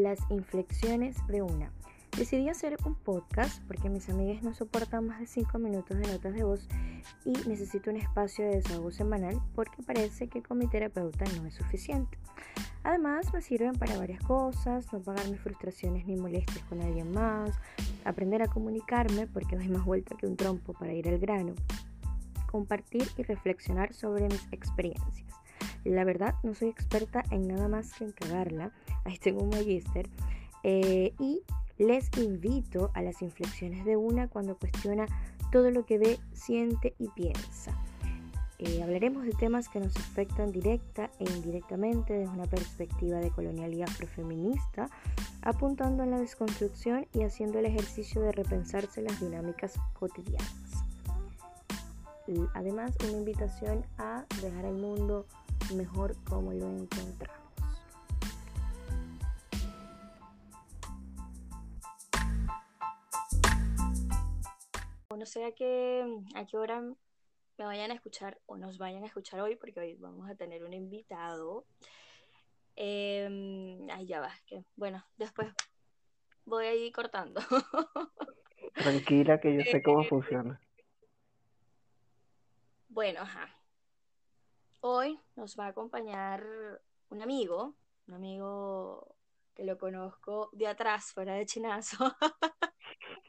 Las inflexiones de una. Decidí hacer un podcast porque mis amigas no soportan más de 5 minutos de notas de voz y necesito un espacio de desahogo semanal porque parece que con mi terapeuta no es suficiente. Además me sirven para varias cosas, no pagar mis frustraciones ni molestias con alguien más, aprender a comunicarme porque doy más vuelta que un trompo para ir al grano, compartir y reflexionar sobre mis experiencias. La verdad, no soy experta en nada más que en cagarla. Ahí tengo un magíster. Eh, y les invito a las inflexiones de una cuando cuestiona todo lo que ve, siente y piensa. Eh, hablaremos de temas que nos afectan directa e indirectamente desde una perspectiva de colonialidad afrofeminista, apuntando a la desconstrucción y haciendo el ejercicio de repensarse las dinámicas cotidianas. además, una invitación a dejar el mundo mejor como lo encontramos. No sé a qué, a qué hora me vayan a escuchar o nos vayan a escuchar hoy, porque hoy vamos a tener un invitado. Eh, ay, ya va, que bueno, después voy a ir cortando. Tranquila, que yo sé cómo funciona. Bueno, ajá. Hoy nos va a acompañar un amigo, un amigo que lo conozco de atrás, fuera de chinazo.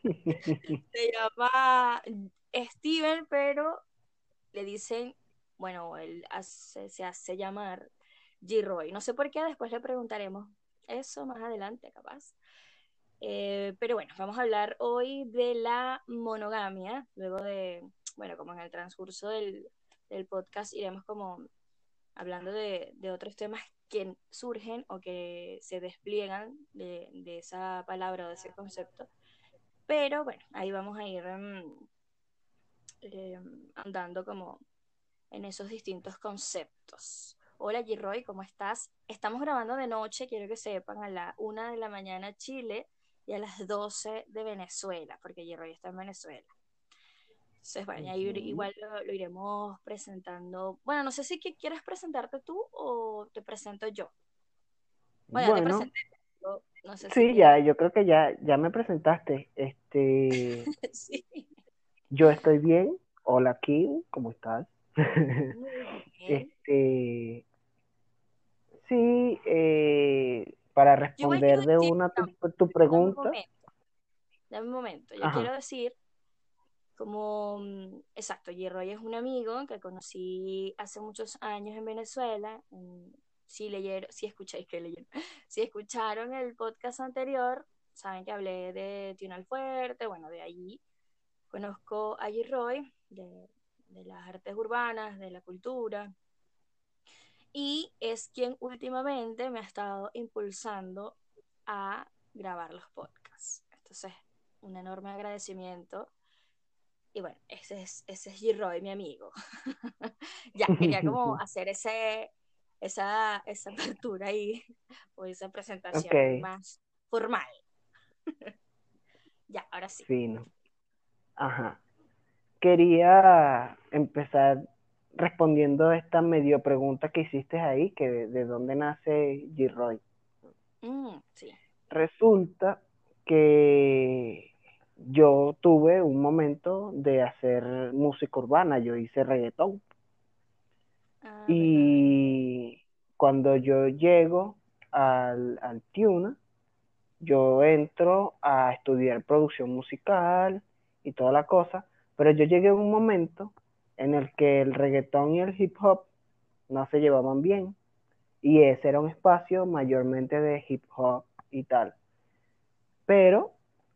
Se llama Steven, pero le dicen, bueno, él se hace llamar G-Roy. No sé por qué, después le preguntaremos eso más adelante, capaz. Eh, pero bueno, vamos a hablar hoy de la monogamia, luego de, bueno, como en el transcurso del, del podcast iremos como hablando de, otros temas que surgen o que se despliegan de, esa palabra o de ese concepto. Pero bueno, ahí vamos a ir em, andando como en esos distintos conceptos. Hola Giroy, ¿cómo estás? Estamos grabando de noche, quiero que sepan, a la una de la mañana Chile y a las 12 de Venezuela, porque Giroy está en Venezuela. Entonces, bueno, igual lo, iremos presentando. Bueno, no sé si quieres presentarte tú o te presento yo. Bueno, te presenté. No sé sí, ya, yo creo que ya, ya me presentaste. Este, sí. Yo estoy bien. Hola, Kim, ¿cómo estás? este, sí, eh, para responder de una tu, tu pregunta. Dame un momento, yo quiero decir como, mm, exacto, G-Roy es un amigo que conocí hace muchos años en Venezuela. Si leyeron, si escucháis que leyeron, si escucharon el podcast anterior, saben que hablé de Tional Fuerte, bueno, de allí conozco a G-Roy, de, de las artes urbanas, de la cultura, y es quien últimamente me ha estado impulsando a grabar los podcasts. Entonces, un enorme agradecimiento y bueno, ese es, ese es G-Roy, mi amigo. ya, quería como hacer ese, esa, esa apertura ahí, o esa presentación más formal. ya, ahora sí. Fino. Ajá. Quería empezar respondiendo a esta medio pregunta que hiciste ahí, que de, dónde nace G-Roy. Mm, sí. Resulta que yo tuve un momento de hacer música urbana, yo hice reggaetón. Ah, y cuando yo llego al, al Tuna, yo entro a estudiar producción musical y toda la cosa, pero yo llegué a un momento en el que el reggaetón y el hip hop no se llevaban bien y ese era un espacio mayormente de hip hop y tal. Pero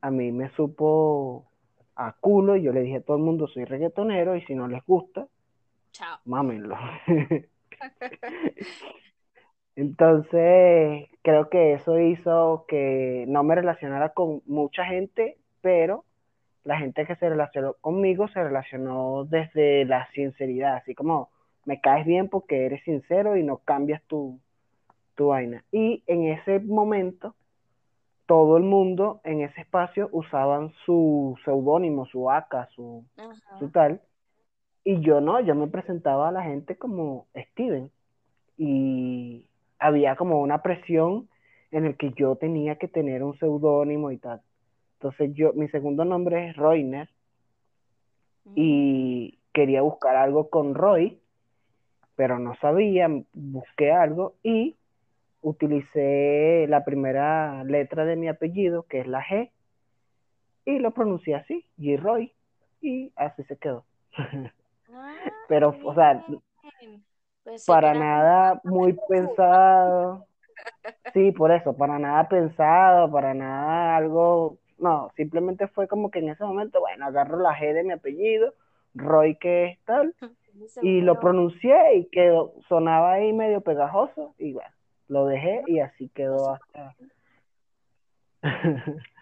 a mí me supo a culo y yo le dije a todo el mundo soy reggaetonero y si no les gusta, Chao. mámenlo. Entonces, creo que eso hizo que no me relacionara con mucha gente, pero la gente que se relacionó conmigo se relacionó desde la sinceridad, así como me caes bien porque eres sincero y no cambias tu, tu vaina. Y en ese momento todo el mundo en ese espacio usaban su seudónimo, su AK, su, su tal. Y yo no, yo me presentaba a la gente como Steven. Y había como una presión en el que yo tenía que tener un seudónimo y tal. Entonces yo, mi segundo nombre es Royner y quería buscar algo con Roy, pero no sabía, busqué algo y utilicé la primera letra de mi apellido, que es la G, y lo pronuncié así, G-Roy, y así se quedó. Ah, pero, o sea, pues para nada muy pensado. Sí, por eso, para nada pensado, para nada algo, no, simplemente fue como que en ese momento, bueno, agarro la G de mi apellido, Roy que es tal, y lo pronuncié y quedó, sonaba ahí medio pegajoso, y bueno, lo dejé y así quedó hasta...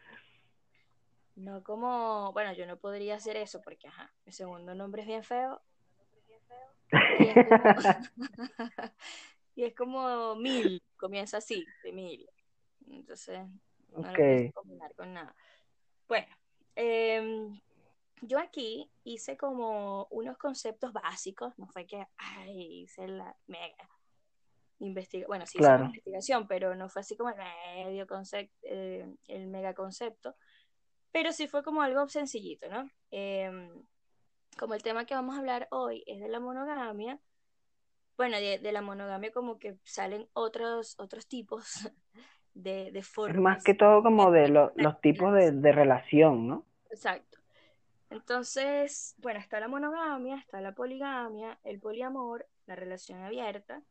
No como, bueno, yo no podría hacer eso porque, ajá, mi segundo nombre es bien feo. Y es como, mil, comienza así, de mil. Entonces, no lo puedo combinar con nada. Bueno, em, yo aquí hice como unos conceptos básicos, no fue que, ay, hice la mega investigación, bueno, sí hice una investigación, pero no fue así como el medio concepto, eh, el mega concepto, pero sí fue como algo sencillito, ¿no? Em, como el tema que vamos a hablar hoy es de la monogamia, bueno, de, la monogamia como que salen otros, otros tipos de, de formas. más que todo como de los tipos de, de relación, ¿no? Exacto. Entonces, bueno, está la monogamia, está la poligamia, el poliamor, la relación abierta.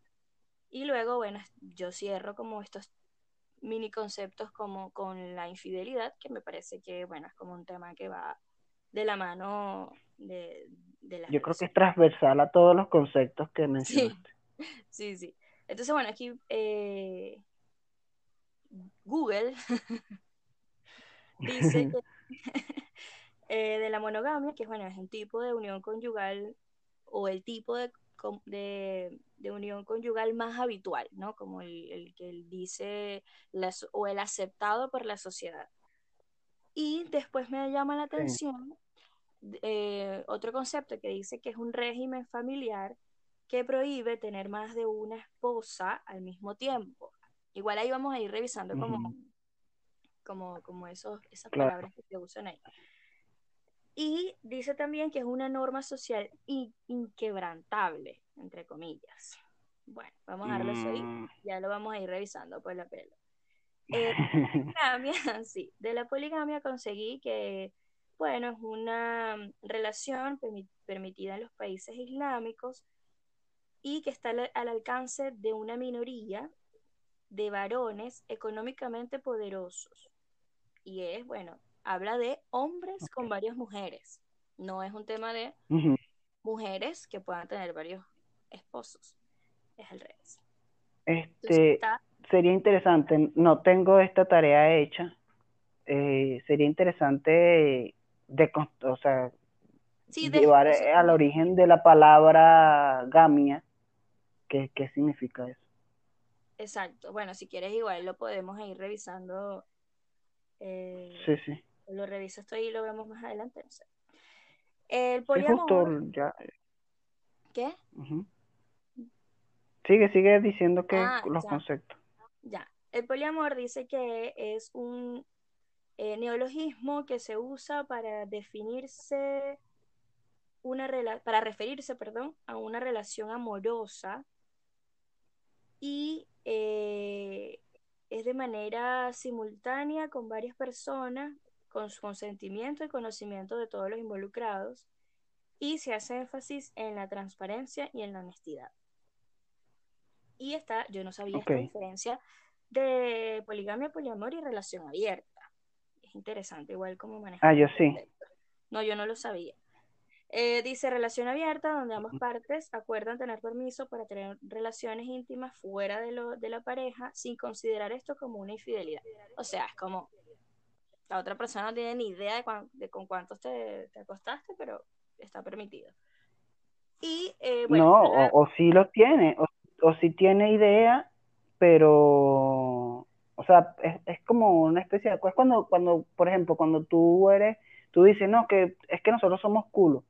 Y luego, bueno, yo cierro como estos mini conceptos como con la infidelidad, que me parece que, bueno, es como un tema que va de la mano de, de la... Yo creo que es transversal a todos los conceptos que mencionaste. Sí, sí. Entonces, bueno, aquí eh, Google dice que eh, de la monogamia, que bueno, es un tipo de unión conyugal o el tipo de de, unión conyugal más habitual, ¿no? Como el, que él dice o el aceptado por la sociedad. Y después me llama la atención eh, otro concepto que dice que es un régimen familiar que prohíbe tener más de una esposa al mismo tiempo. Igual ahí vamos a ir revisando como, como, como esos, esas palabras que se usan ahí. Y dice también que es una norma social inquebrantable, entre comillas. Bueno, vamos a darlo ahí, mm. ya lo vamos a ir revisando por la pelo. Eh, poligamia, sí, de la poligamia conseguí que, bueno, es una relación permitida en los países islámicos y que está al, al alcance de una minoría de varones económicamente poderosos. Y es, bueno, habla de hombres con varias mujeres. No es un tema de mujeres que puedan tener varios esposos. Es al revés. Este, Sería interesante, no tengo esta tarea hecha. Eh, sería interesante de, o sea, llevar al origen de la palabra gamia. ¿Qué, ¿Qué significa eso? Exacto. Bueno, si quieres igual lo podemos ir revisando. Eh, sí, sí lo reviso esto y lo vemos más adelante, El poliamor. ¿Qué? Sigue, sigue diciendo que ah, los conceptos. Ya. El poliamor dice que es un eh, neologismo que se usa para definirse una para referirse, perdón, a una relación amorosa y eh, es de manera simultánea con varias personas con su consentimiento y conocimiento de todos los involucrados, y se hace énfasis en la transparencia y en la honestidad. Y está, yo no sabía esta diferencia de poligamia, poliamor y relación abierta. Es interesante, igual como manejar. Ah, yo sí. No, yo no lo sabía. Eh, dice relación abierta, donde ambas partes acuerdan tener permiso para tener relaciones íntimas fuera de, lo, de la pareja sin considerar esto como una infidelidad. O sea, es como la otra persona no tiene ni idea de, con cuántos te, acostaste, pero está permitido. Y, eh, no, o, si sí lo tiene, o, o sí tiene idea, pero, o sea, es, como una especie de, es cuando, cuando, por ejemplo, cuando tú eres, tú dices, no, que es que nosotros somos culo.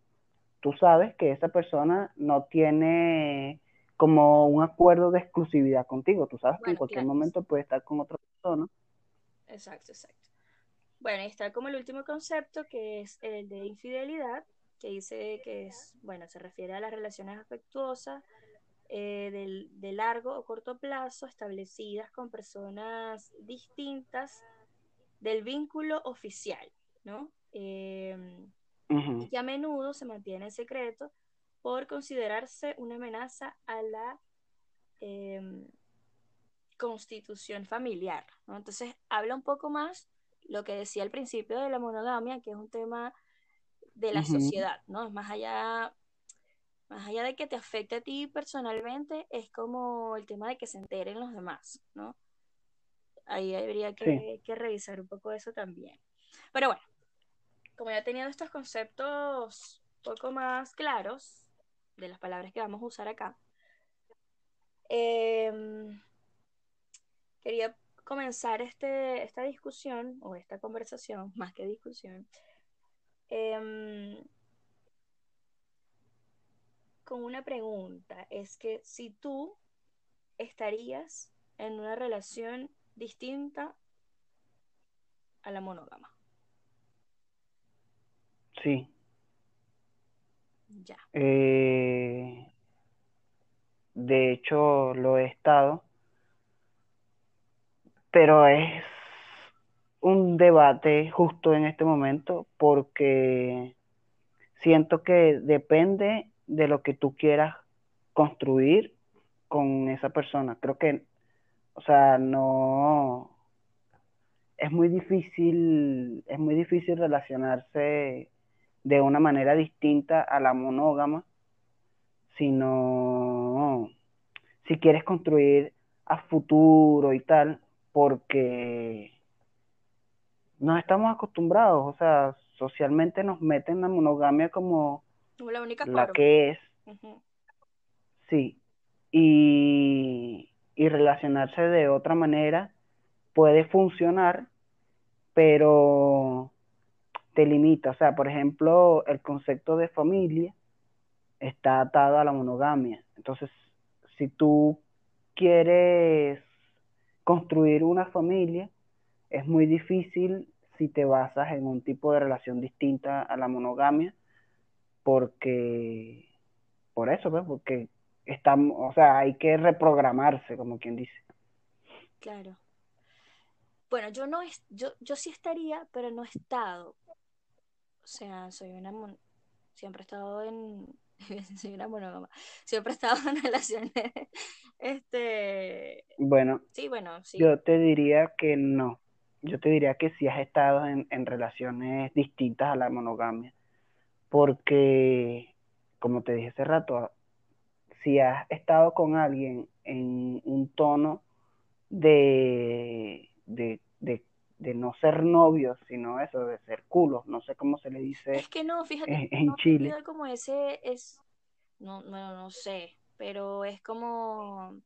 Tú sabes que esa persona no tiene como un acuerdo de exclusividad contigo. Tú sabes que en cualquier momento puede estar con otra persona. Exacto, exacto. Bueno, y está como el último concepto que es el de infidelidad, que dice que es, bueno, se refiere a las relaciones afectuosas eh, de largo o corto plazo establecidas con personas distintas del vínculo oficial, ¿no? Em, y que a menudo se mantiene en secreto por considerarse una amenaza a la em, constitución familiar. ¿no? Entonces, habla un poco más lo que decía al principio de la monogamia, que es un tema de la sociedad, ¿no? Más allá, más allá de que te afecte a ti personalmente, es como el tema de que se enteren los demás, ¿no? Ahí habría que, que revisar un poco eso también. Pero bueno, como ya teniendo estos conceptos un poco más claros de las palabras que vamos a usar acá, em, quería comenzar este, esta discusión o esta conversación, más que discusión, em, con una pregunta. Es que si tú estarías en una relación distinta a la monógama. Sí. Ya. Eh, de hecho, lo he estado, pero es un debate justo en este momento porque siento que depende de lo que tú quieras construir con esa persona. Creo que, o sea, no, es muy difícil, es muy difícil relacionarse de una manera distinta a la monógama, sino si quieres construir a futuro y tal, porque no estamos acostumbrados, o sea, socialmente nos meten la monogamia como la, única la que es. Sí, y, y relacionarse de otra manera puede funcionar, pero te limita. O sea, por ejemplo, el concepto de familia está atado a la monogamia. Entonces, si tú quieres construir una familia, es muy difícil si te basas en un tipo de relación distinta a la monogamia, porque, por eso, pues, porque estamos, o sea, hay que reprogramarse, como quien dice. Claro. Bueno, yo no, yo, yo sí estaría, pero no he estado. O sea, soy una, siempre he estado en, soy una monógama, siempre he estado en relaciones, este... Bueno, sí, bueno, sí. yo te diría que no. Yo te diría que sí has estado en, en relaciones distintas a la monogamia, porque, como te dije hace rato, si has estado con alguien en un tono de, de, no ser novios, sino eso, de ser culos, no sé cómo se le dice. Es que no, fíjate, en, Chile. Como ese es, no, no, no sé, pero es como...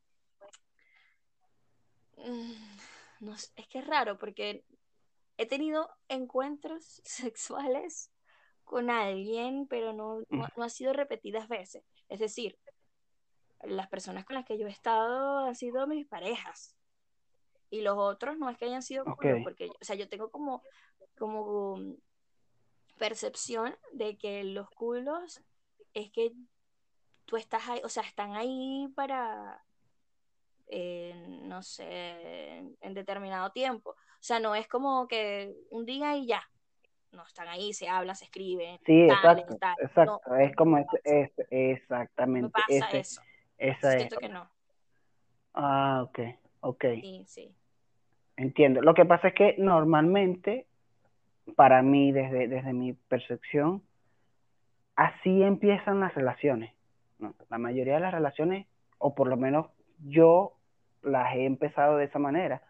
Mm, no, es que es raro porque he tenido encuentros sexuales con alguien, pero no, no, no, ha sido repetidas veces. Es decir, las personas con las que yo he estado han sido mis parejas y los otros no es que hayan sido porque, o sea, yo tengo como, como percepción de que los culos es que tú estás ahí, o sea, están ahí para, eh, no sé, en determinado tiempo. O sea, no es como que un día y ya. No, están ahí, se hablan, se escriben. Sí, exacto. exacto. es como, es, exactamente. pasa eso. Esa Siento que no. Ah, ok. Ok. Sí, sí. Entiendo. Lo que pasa es que normalmente, para mí, desde, desde mi percepción, así empiezan las relaciones. La mayoría de las relaciones, o por lo menos yo las he empezado de esa manera.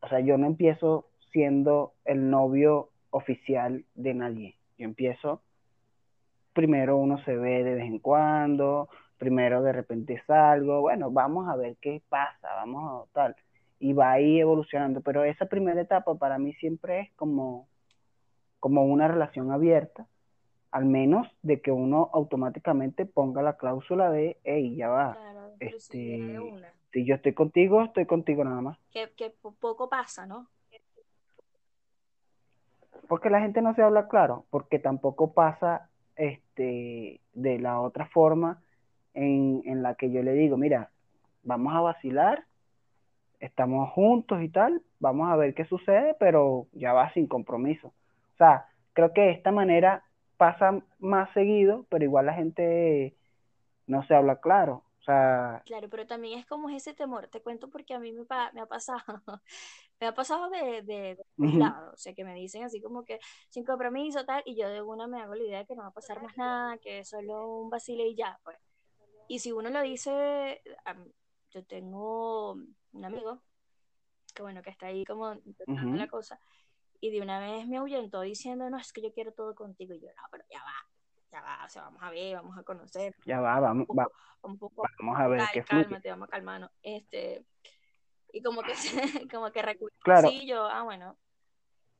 O sea, yo no empiezo siendo el novio oficial de nadie. Yo empiezo, primero uno se ve de vez en cuando, primero de repente salgo, bueno, vamos a ver qué pasa, vamos a tal, y va ahí evolucionando, pero esa primera etapa para mí siempre es como, como una relación abierta, al menos de que uno automáticamente ponga la cláusula de, hey, ya va, este, si yo estoy contigo, estoy contigo nada más. Que, que poco pasa, ¿no? Porque la gente no se habla claro, porque tampoco pasa este, de la otra forma en, en la que yo le digo, mira, vamos a vacilar, estamos juntos y tal, vamos a ver qué sucede, pero ya va sin compromiso. O sea, creo que de esta manera pasa más seguido, pero igual la gente no se habla claro. O sea, claro, pero también es como ese temor. Te cuento porque a mí me, me ha pasado, me ha pasado de, de, lado. O sea, que me dicen así como que sin compromiso, tal, y yo de una me hago la idea de que no va a pasar más nada, que es solo un vacile y ya, pues. Y si uno lo dice, yo tengo un amigo que bueno, que está ahí como intentando la cosa, y de una vez me ahuyentó diciendo, no, es que yo quiero todo contigo, y yo, no, pero ya va, ya va, o sea, vamos a ver, vamos a conocer. Ya va, vamos, un poco, vamos a ver qué Cálmate, vamos a calmarnos, este, y como que, como que claro. sí, yo, ah, bueno,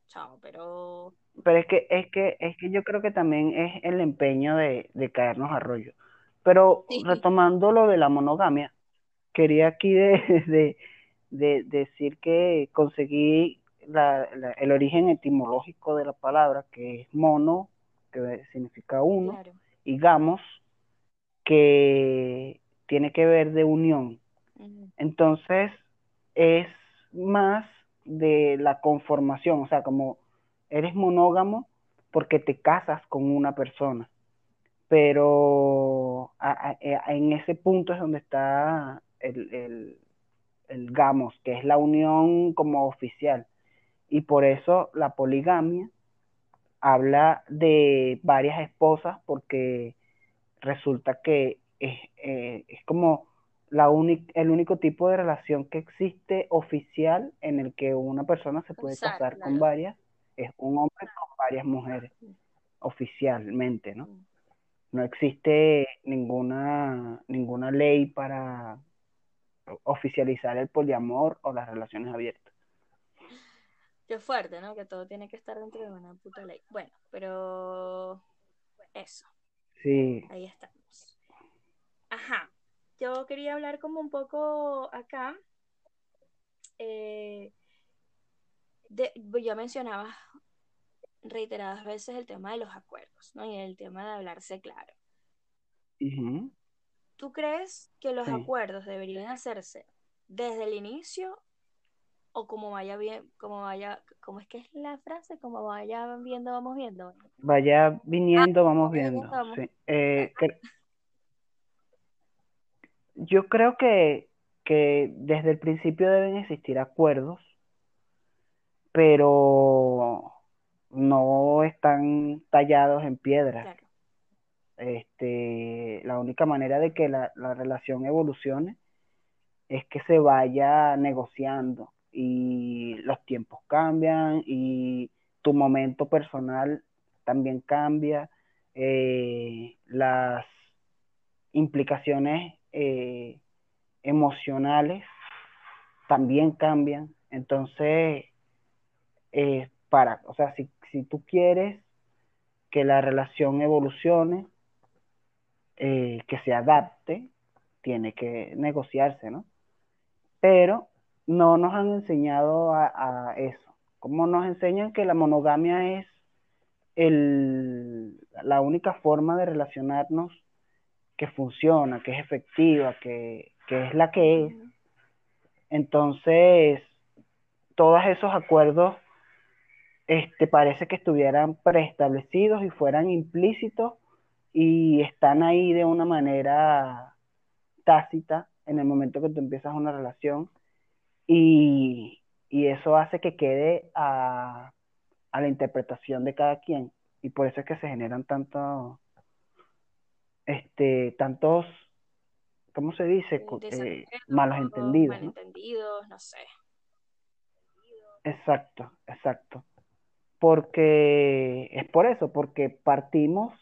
chao, pero... Pero es que, es que, es que yo creo que también es el empeño de, de caernos a rollo. Pero retomando lo de la monogamia, quería aquí de, de, decir que conseguí la, el origen etimológico de la palabra, que es mono, que significa uno, y gamos, que tiene que ver de unión. Entonces, es más de la conformación, o sea, como eres monógamo porque te casas con una persona pero eh, en ese punto es donde está el, el, gamos, que es la unión como oficial. Y por eso la poligamia habla de varias esposas porque resulta que es, eh, es como la el único tipo de relación que existe oficial en el que una persona se puede casar con varias, es un hombre con varias mujeres, oficialmente, ¿no? No existe ninguna, ninguna ley para oficializar el poliamor o las relaciones abiertas. Qué fuerte, ¿no? Que todo tiene que estar dentro de una puta ley. Bueno, pero eso. Sí. Ahí estamos. Ajá. Yo quería hablar como un poco acá. Eh, de, ya mencionaba reiteradas veces el tema de los acuerdos, ¿no? Y el tema de hablarse claro. ¿Tú crees que los acuerdos deberían hacerse desde el inicio o como vaya bien, como vaya, ¿cómo es que es la frase? Como vaya viendo, vamos viendo. Vaya viniendo, ah, vamos viendo. Sí. Eh, yo creo que, que desde el principio deben existir acuerdos, pero no están tallados en piedra. Este, la única manera de que la, relación evolucione es que se vaya negociando y los tiempos cambian y tu momento personal también cambia, eh, las implicaciones eh, emocionales también cambian. Entonces, eh, para, o sea, si, si tú quieres que la relación evolucione, que se adapte, tiene que negociarse, ¿no? Pero no nos han enseñado a, eso. Como nos enseñan que la monogamia es el, la única forma de relacionarnos que funciona, que es efectiva, que, que es la que es. Entonces, todos esos acuerdos este, parece que estuvieran preestablecidos y fueran implícitos y están ahí de una manera tácita en el momento que tú empiezas una relación y, eso hace que quede a, la interpretación de cada quien y por eso es que se generan tantos este tantos ¿cómo se dice? Eh, malos entendidos. Malentendidos, ¿no? no sé. Exacto, exacto porque es por eso, porque partimos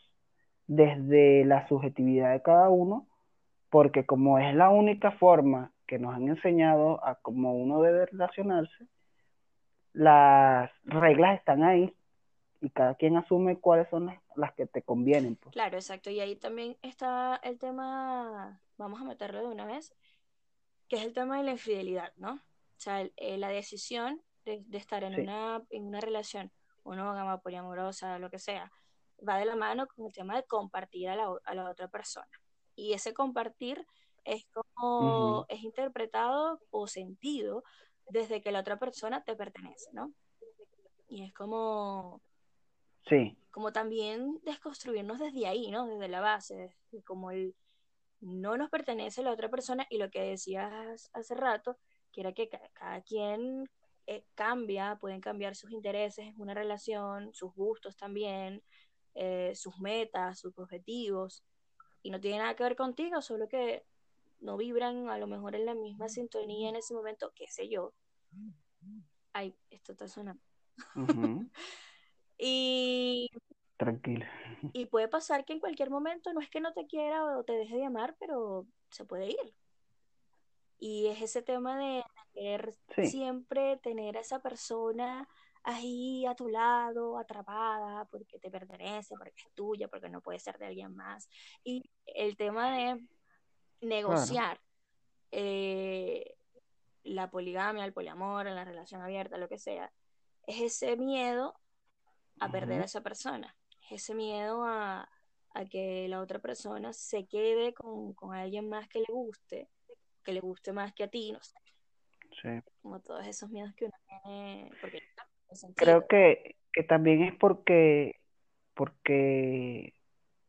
desde la subjetividad de cada uno, porque como es la única forma que nos han enseñado a cómo uno debe relacionarse, las reglas están ahí y cada quien asume cuáles son las, que te convienen. Pues. Claro, exacto. Y ahí también está el tema, vamos a meterlo de una vez, que es el tema de la infidelidad, ¿no? O sea, eh, la decisión de, estar en, una, en una relación monógama, poliamorosa, lo que sea, va de la mano con el tema de compartir a la, a la otra persona. Y ese compartir es como, es interpretado o sentido desde que la otra persona te pertenece, ¿no? Y es como, sí. como también desconstruirnos desde ahí, ¿no? Desde la base, como el no nos pertenece la otra persona y lo que decías hace rato, que era que cada quien eh, cambia, pueden cambiar sus intereses en una relación, sus gustos también, eh, sus metas, sus objetivos, y no tiene nada que ver contigo, solo que no vibran a lo mejor en la misma sintonía en ese momento, qué sé yo. Ay, esto está sonando. y. Tranquila. Y puede pasar que en cualquier momento no es que no te quiera o te deje de amar, pero se puede ir. Y es ese tema de querer siempre tener a esa persona ahí a tu lado, atrapada, porque te pertenece, porque es tuya, porque no puede ser de alguien más. Y el tema de negociar eh, la poligamia, el poliamor, la relación abierta, lo que sea, es ese miedo a perder a esa persona, es ese miedo a, que la otra persona se quede con, alguien más que le guste, que le guste más que a ti, no sé. Como todos esos miedos que uno tiene. Creo que, que también es porque, porque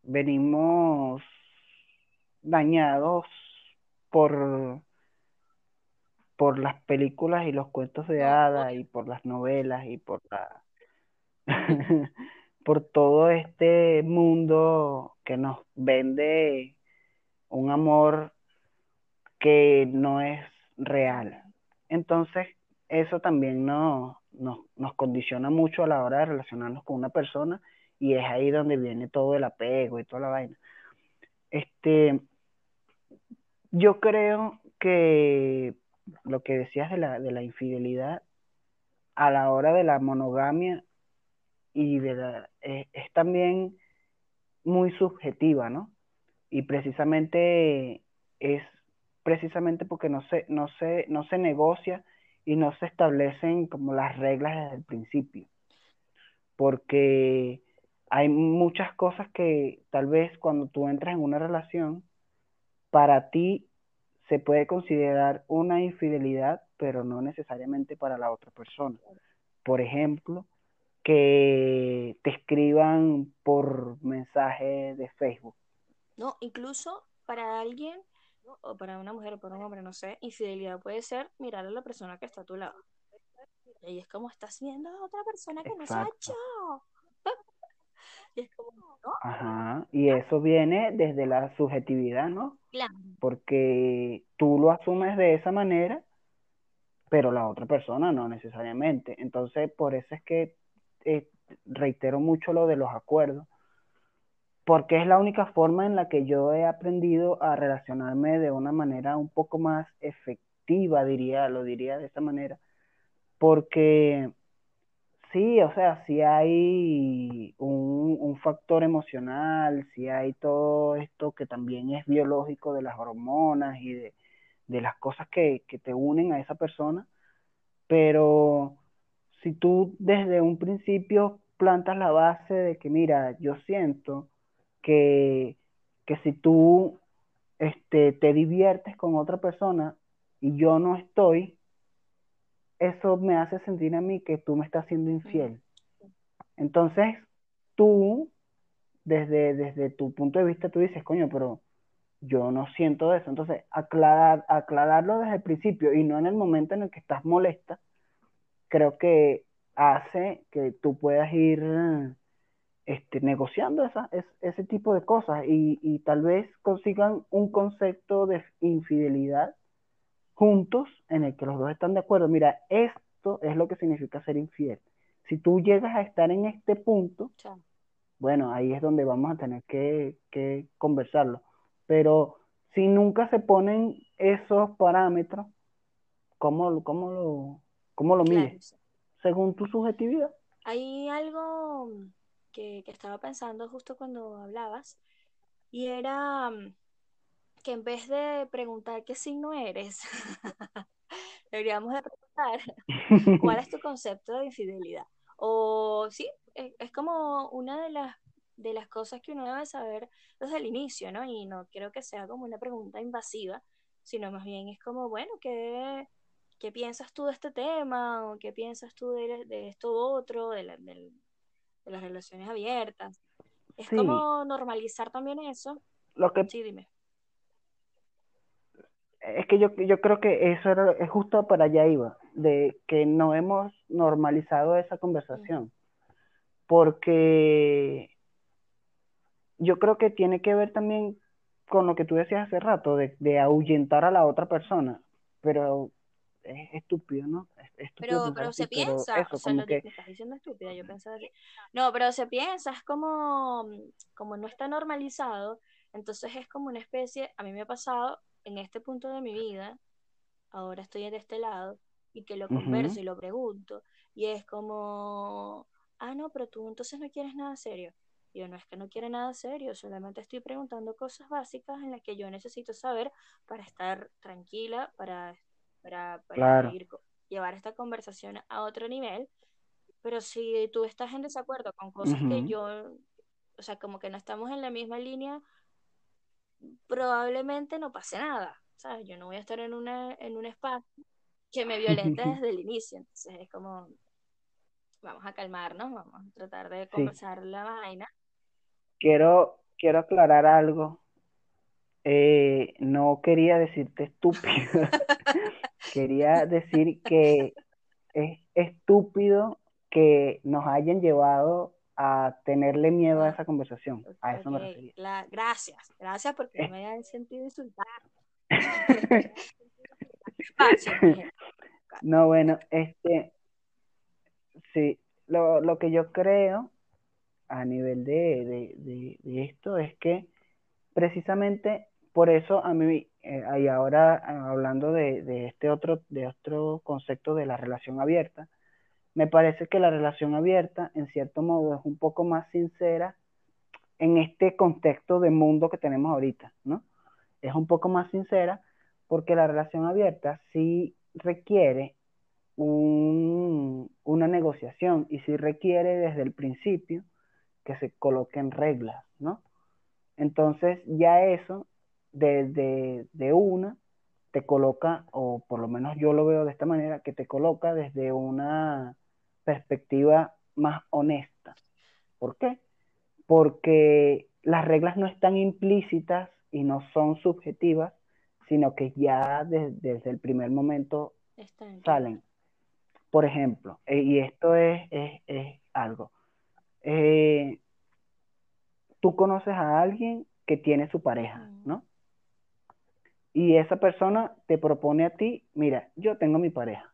venimos dañados por, por las películas y los cuentos de hadas y por las novelas y por la por todo este mundo que nos vende un amor que no es real. Entonces, eso también nos, nos condiciona mucho a la hora de relacionarnos con una persona y es ahí donde viene todo el apego y toda la vaina. Este, yo creo que lo que decías de la, de la infidelidad a la hora de la monogamia y de la, es, también muy subjetiva, ¿no? Y precisamente es precisamente porque no se, no se, no se negocia y no se establecen como las reglas desde el principio. Porque hay muchas cosas que tal vez cuando tú entras en una relación, para ti se puede considerar una infidelidad, pero no necesariamente para la otra persona. Por ejemplo, que te escriban por mensaje de Facebook. No, incluso para alguien, o para una mujer o para un hombre, no sé, infidelidad puede ser mirar a la persona que está a tu lado. Y es como estás viendo a otra persona que no ha hecho. Y es como, Ajá, y eso viene desde la subjetividad, ¿no? Claro. Porque tú lo asumes de esa manera, pero la otra persona no necesariamente. Entonces, por eso es que eh, reitero mucho lo de los acuerdos, porque es la única forma en la que yo he aprendido a relacionarme de una manera un poco más efectiva, diría, lo diría de esa manera, porque Sí, o sea, si hay un, factor emocional, si hay todo esto que también es biológico de las hormonas y de, las cosas que, te unen a esa persona, pero si tú desde un principio plantas la base de que, mira, yo siento que, que si tú este, te diviertes con otra persona y yo no estoy, eso me hace sentir a mí que tú me estás siendo infiel. Entonces, tú, desde, desde tu punto de vista, tú dices, coño, pero yo no siento eso. Entonces, aclarar, aclararlo desde el principio y no en el momento en el que estás molesta, creo que hace que tú puedas ir este, negociando esa, ese tipo de cosas y, y tal vez consigan un concepto de infidelidad juntos en el que los dos están de acuerdo. Mira, esto es lo que significa ser infiel. Si tú llegas a estar en este punto, bueno, ahí es donde vamos a tener que, conversarlo. Pero si nunca se ponen esos parámetros, ¿cómo, cómo lo, cómo lo mides? Según tu subjetividad. Hay algo que, estaba pensando justo cuando hablabas y era mm, que en vez de preguntar qué signo eres, deberíamos de preguntar cuál es tu concepto de infidelidad. O sí, es, como una de las, de las cosas que uno debe saber desde el inicio, ¿no? Y no quiero que sea como una pregunta invasiva, sino más bien es como, bueno, ¿qué, qué piensas tú de este tema? ¿O qué piensas tú de, de esto otro, de, de, las relaciones abiertas? Es como normalizar también eso. Lo que... Sí, dime. Es que yo, yo creo que eso era, es justo para allá iba, de que no hemos normalizado esa conversación. Porque yo creo que tiene que ver también con lo que tú decías hace rato, de, de ahuyentar a la otra persona. Pero es estúpido, ¿no? pero, pero se piensa, o sea, que... estás diciendo estúpida, yo pensaba que... No, pero se piensa, es como, como no está normalizado, entonces es como una especie, a mí me ha pasado en este punto de mi vida, ahora estoy de este lado, y que lo converso y lo pregunto, y es como, ah, no, pero tú entonces no quieres nada serio. Yo no es que no quiere nada serio, solamente estoy preguntando cosas básicas en las que yo necesito saber para estar tranquila, para para, llevar esta conversación a otro nivel. Pero si tú estás en desacuerdo con cosas que yo, o sea, como que no estamos en la misma línea, probablemente no pase nada. ¿sabes? Yo no voy a estar en, una, en un espacio que me violente desde el inicio. Entonces es como, vamos a calmarnos, vamos a tratar de conversar la vaina. Quiero, quiero aclarar algo. Eh, no quería decirte estúpido. quería decir que es estúpido que nos hayan llevado a tenerle miedo a esa conversación. A eso me refería. gracias, gracias porque me hayan sentido insultar. no, bueno, este, sí, lo, lo que yo creo a nivel de, de, de, de esto es que precisamente por eso a mí, eh, y ahora ah, hablando de, este otro, de otro concepto de la relación abierta, me parece que la relación abierta, en cierto modo, es un poco más sincera en este contexto de mundo que tenemos ahorita, ¿no? Es un poco más sincera porque la relación abierta sí requiere una negociación y sí requiere desde el principio que se coloquen reglas, ¿no? Entonces ya eso de, de, una te coloca, o por lo menos yo lo veo de esta manera, que te coloca desde una perspectiva más honesta. ¿Por qué? Porque las reglas no están implícitas y no son subjetivas, sino que ya desde el primer momento salen. Por ejemplo, eh, y esto es, es, algo, eh, tú conoces a alguien que tiene su pareja, ¿no? Y esa persona te propone a ti, mira, yo tengo mi pareja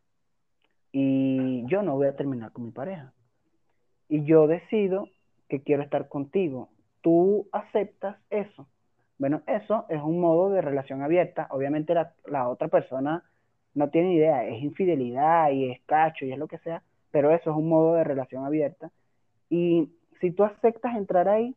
y yo no voy a terminar con mi pareja. Y yo decido que quiero estar contigo. ¿Tú aceptas eso? Bueno, eso es un modo de relación abierta. Obviamente la, la otra persona no tiene idea, es infidelidad y es cacho y es lo que sea, pero eso es un modo de relación abierta. Y si tú aceptas entrar ahí,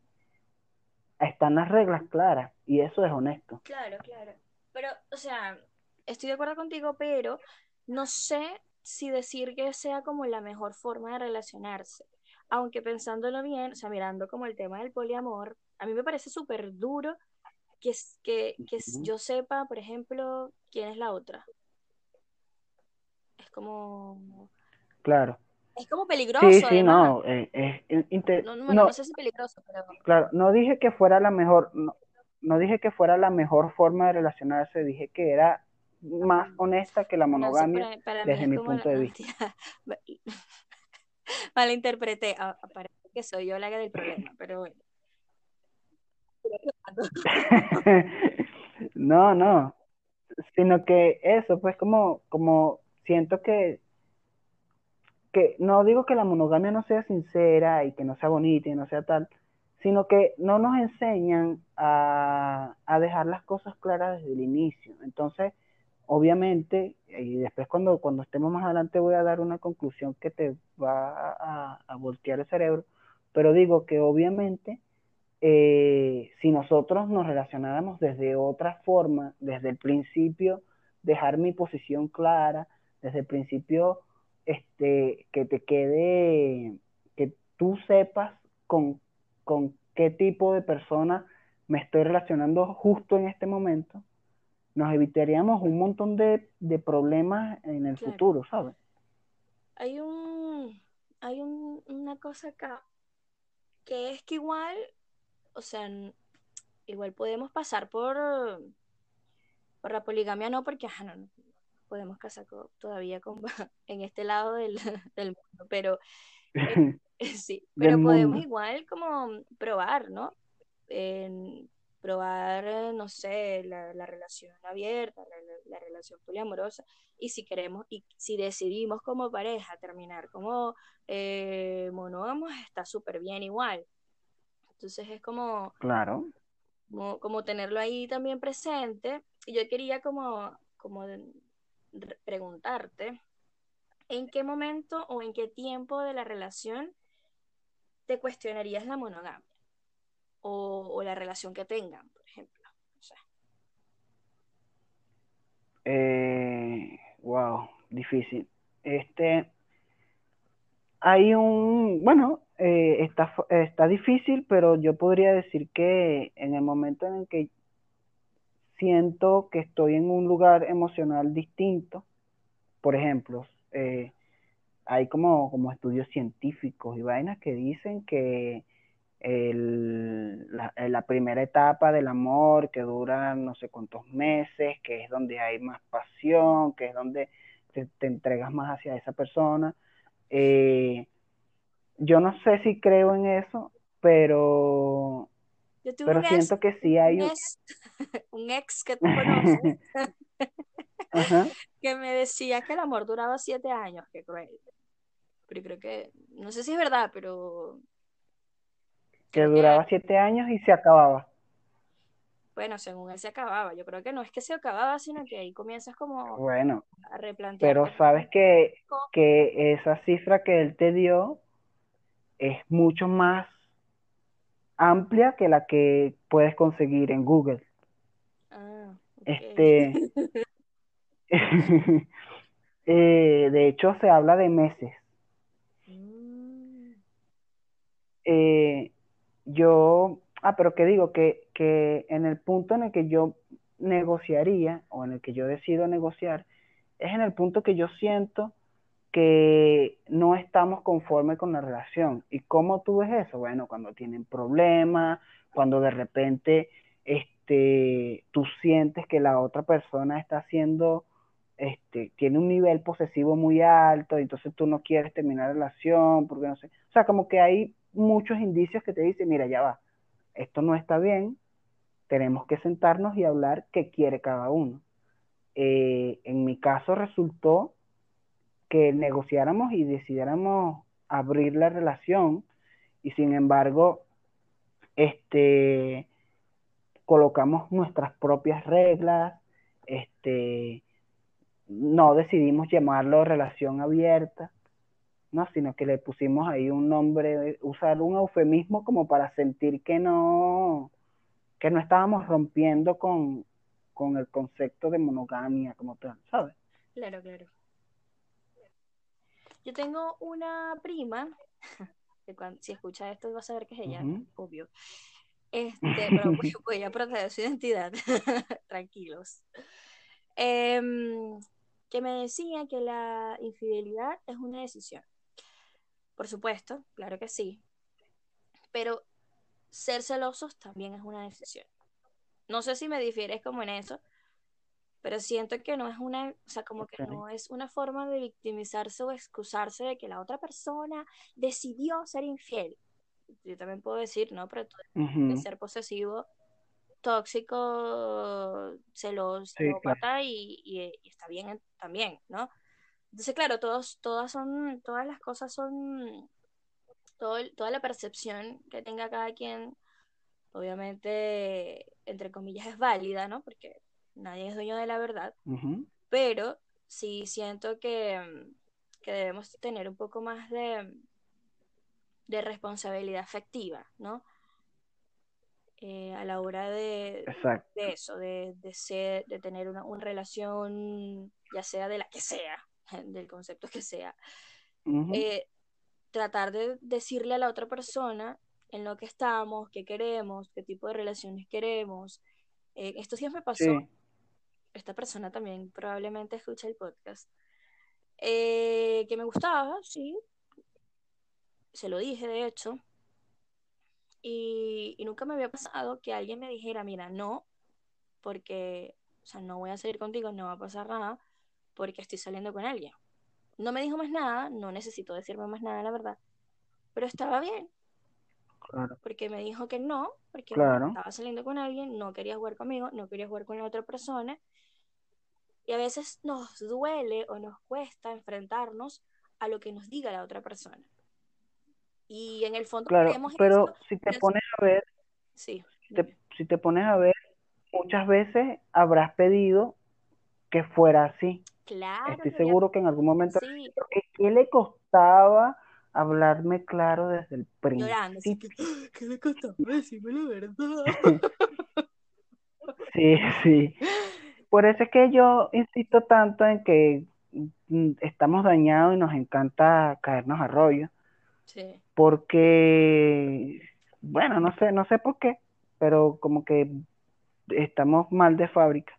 están las reglas claras y eso es honesto. Claro, claro. Pero, o sea, estoy de acuerdo contigo, pero no sé si decir que sea como la mejor forma de relacionarse. Aunque pensándolo bien, o sea, mirando como el tema del poliamor, a mí me parece súper duro que, que, que yo sepa, por ejemplo, quién es la otra. Es como... Claro. Es como peligroso. Sí, sí, no, eh, es, no, no, sé si peligroso, pero... Claro, no dije que fuera la mejor, no dije que fuera la mejor forma de relacionarse, dije que era más honesta que la monogamia desde mi punto de vista. Malinterpreté, ah, parece que soy yo la que del problema, pero bueno. no, no, sino que eso, pues como, como siento que, que no digo que la monogamia no sea sincera y que no sea bonita y no sea tal, sino que no nos enseñan a, dejar las cosas claras desde el inicio. Entonces, obviamente, y después cuando, cuando estemos más adelante voy a dar una conclusión que te va a, voltear el cerebro, pero digo que obviamente eh, si nosotros nos relacionáramos desde otra forma, desde el principio, dejar mi posición clara, desde el principio, este, que te quede, que tú sepas con, con qué tipo de persona me estoy relacionando justo en este momento, nos evitaríamos un montón de, problemas en el futuro, ¿sabes? Hay un, hay una cosa acá que es que igual, o sea, igual podemos pasar por, por la poligamia, no, porque no, podemos casar todavía con, en este lado del, mundo, pero eh, sí, pero podemos igual como probar, ¿no? En, probar, eh, no sé, la, relación abierta, la, relación poliamorosa, y si queremos, y si decidimos como pareja terminar como eh, monógamos, está súper bien igual. Entonces es como... Claro. Como, tenerlo ahí también presente. Y yo quería como, como preguntarte, ¿en qué momento o en qué tiempo de la relación te cuestionarías la monogamia? O, la relación que tengan, por ejemplo. Eh, wow, difícil. Este, hay un, bueno, eh, está, está difícil, pero yo podría decir que en el momento en el que siento que estoy en un lugar emocional distinto, por ejemplo, eh, hay como, como estudios científicos y vainas que dicen que el, eh, la, primera etapa del amor que dura no sé cuántos meses, que es donde hay más pasión, que es donde te, entregas más hacia esa persona. Eh, yo no sé si creo en eso, pero, pero siento que sí hay un, un ex que tú conoces que me decía que el amor duraba siete años, qué cruel. Pero creo que, no sé si es verdad, pero que duraba siete años y se acababa. Bueno, según él se acababa. Yo creo que no es que se acababa, sino que ahí comienzas como bueno, a replantear. Pero sabes que, que esa cifra que él te dio es mucho más amplia que la que puedes conseguir en Google. Ah, Este, eh, de hecho, se habla de meses. Mm. Eh, yo, ah, pero que digo que, que en el punto en el que yo negociaría o en el que yo decido negociar, es en el punto que yo siento que no estamos conformes con la relación. ¿Y cómo tú ves eso? Bueno, cuando tienen problemas, cuando de repente este, tú sientes que la otra persona está haciendo, este, tiene un nivel posesivo muy alto, y entonces tú no quieres terminar la relación, porque no sé. O sea, como que hay muchos indicios que te dicen, mira, ya va, esto no está bien, tenemos que sentarnos y hablar qué quiere cada uno. Eh, en mi caso resultó que negociáramos y decidiéramos abrir la relación y sin embargo, este, colocamos nuestras propias reglas, este, no decidimos llamarlo relación abierta, ¿no? Sino que le pusimos ahí un nombre, usar un eufemismo como para sentir que no, que no estábamos rompiendo con, el concepto de monogamia como tal, ¿sabes? Claro, claro. Yo tengo una prima, que si escucha esto va a saber que es ella, obvio. Este, pero voy, a proteger su identidad, tranquilos. Em, que me decía que la infidelidad es una decisión. Por supuesto, claro que sí. Pero ser celosos también es una decisión. No sé si me difieres como en eso, pero siento que no es una, o sea, como que no es una forma de victimizarse o excusarse de que la otra persona decidió ser infiel. Yo también puedo decir, no, pero tú de ser posesivo, tóxico, celoso, y, y, está bien también, ¿no? Entonces, claro, todos, todas son, todas las cosas son, todo, toda la percepción que tenga cada quien, obviamente, entre comillas, es válida, ¿no? Porque nadie es dueño de la verdad. pero sí siento que, que debemos tener un poco más de, de responsabilidad afectiva, ¿no? Eh, a la hora de, de eso, de, de, ser, de tener una, una, relación, ya sea de la que sea, del concepto que sea, eh, tratar de decirle a la otra persona en lo que estamos, qué queremos, qué tipo de relaciones queremos. Eh, estos días me pasó, esta persona también probablemente escucha el podcast, eh, que me gustaba, sí, se lo dije de hecho, y, y, nunca me había pasado que alguien me dijera, mira, no, porque, o sea, no voy a salir contigo, no va a pasar nada, porque estoy saliendo con alguien. No me dijo más nada, no necesito decirme más nada, la verdad, pero estaba bien, porque me dijo que no, porque estaba saliendo con alguien, no quería jugar conmigo, no quería jugar con la otra persona. Y a veces nos duele o nos cuesta enfrentarnos a lo que nos diga la otra persona. Y en el fondo claro, pero si te pones a ver, sí. si te pones a ver, muchas veces habrás pedido que fuera así. Claro. Estoy seguro que en algún momento sí. ¿qué le costaba hablarme claro desde el principio. Llorando, ¿qué le costaba decirme la verdad? sí, sí. Por eso es que yo insisto tanto en que mm, estamos dañados y nos encanta caernos a rollo. Sí. Porque, bueno, no sé, no sé por qué, pero como que estamos mal de fábrica.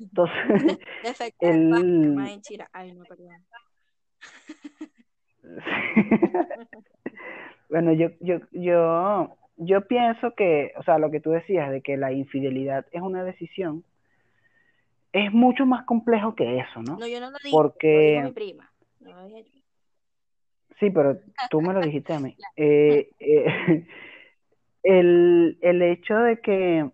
Entonces, el... Ay, no, perdón. bueno, yo, yo, yo, yo pienso que, o sea, lo que tú decías de que la infidelidad es una decisión, es mucho más complejo que eso, ¿no? No, yo no lo dije, Porque... mi prima. Sí, pero tú me lo dijiste a mí. Eh, eh, el, el hecho de que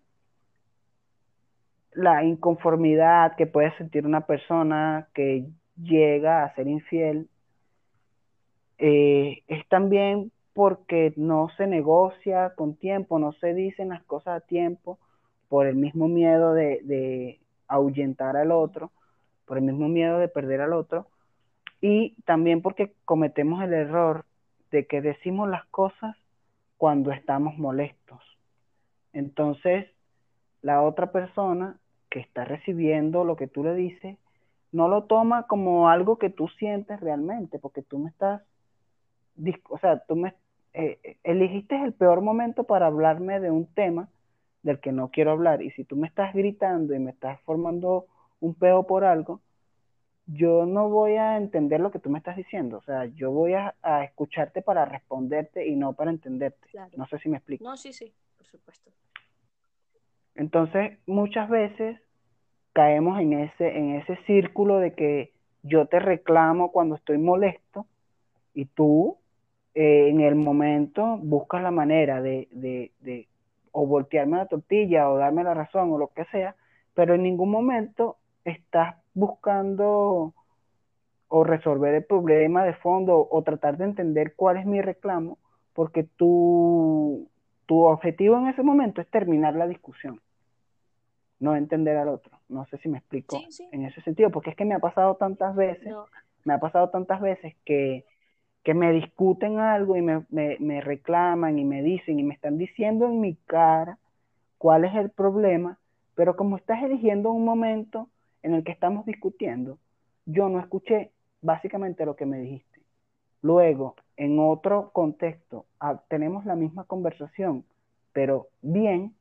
la inconformidad que puede sentir una persona que llega a ser infiel eh, es también porque no se negocia con tiempo, no se dicen las cosas a tiempo por el mismo miedo de, ahuyentar al otro, por el mismo miedo de perder al otro, y también porque cometemos el error de que decimos las cosas cuando estamos molestos. Entonces, la otra persona que está recibiendo lo que tú le dices, no lo toma como algo que tú sientes realmente, porque tú me estás o sea, tú me eh, elegiste el peor momento para hablarme de un tema del que no quiero hablar y si tú me estás gritando y me estás formando un peo por algo, yo no voy a entender lo que tú me estás diciendo, o sea, yo voy a, escucharte para responderte y no para entenderte. No sé si me explico. No, sí, sí, por supuesto. Entonces, muchas veces caemos en ese, en ese círculo de que yo te reclamo cuando estoy molesto y tú eh, en el momento buscas la manera de, de, o voltearme la tortilla o darme la razón o lo que sea, pero en ningún momento estás buscando o resolver el problema de fondo o tratar de entender cuál es mi reclamo, porque tu, tu objetivo en ese momento es terminar la discusión, no entender al otro. No sé si me explico en ese sentido, porque es que me ha pasado tantas veces, me ha pasado tantas veces que que me discuten algo y me, me, reclaman y me dicen y me están diciendo en mi cara cuál es el problema, pero como estás eligiendo un momento en el que estamos discutiendo, yo no escuché básicamente lo que me dijiste. Luego, en otro contexto, ah, tenemos la misma conversación, pero bien,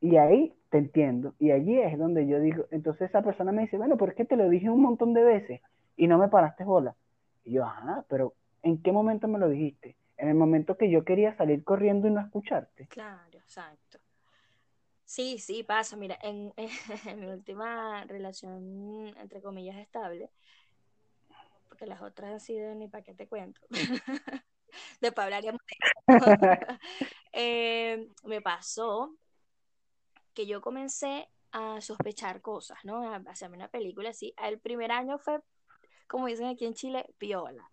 y ahí te entiendo. Y allí es donde yo digo, entonces esa persona me dice, bueno, ¿por qué te lo dije un montón de veces y no me paraste bola? Y yo, ajá, pero ¿en qué momento me lo dijiste? En el momento que yo quería salir corriendo y no escucharte. Claro, exacto. Sí, sí, pasa. Mira, en, mi última relación, entre comillas, estable, porque las otras han sido ni para qué te cuento. Después hablaríamos de eso. Eh, me pasó que yo comencé a sospechar cosas, ¿no? A hacerme una película así. El primer año fue como dicen aquí en Chile, piola.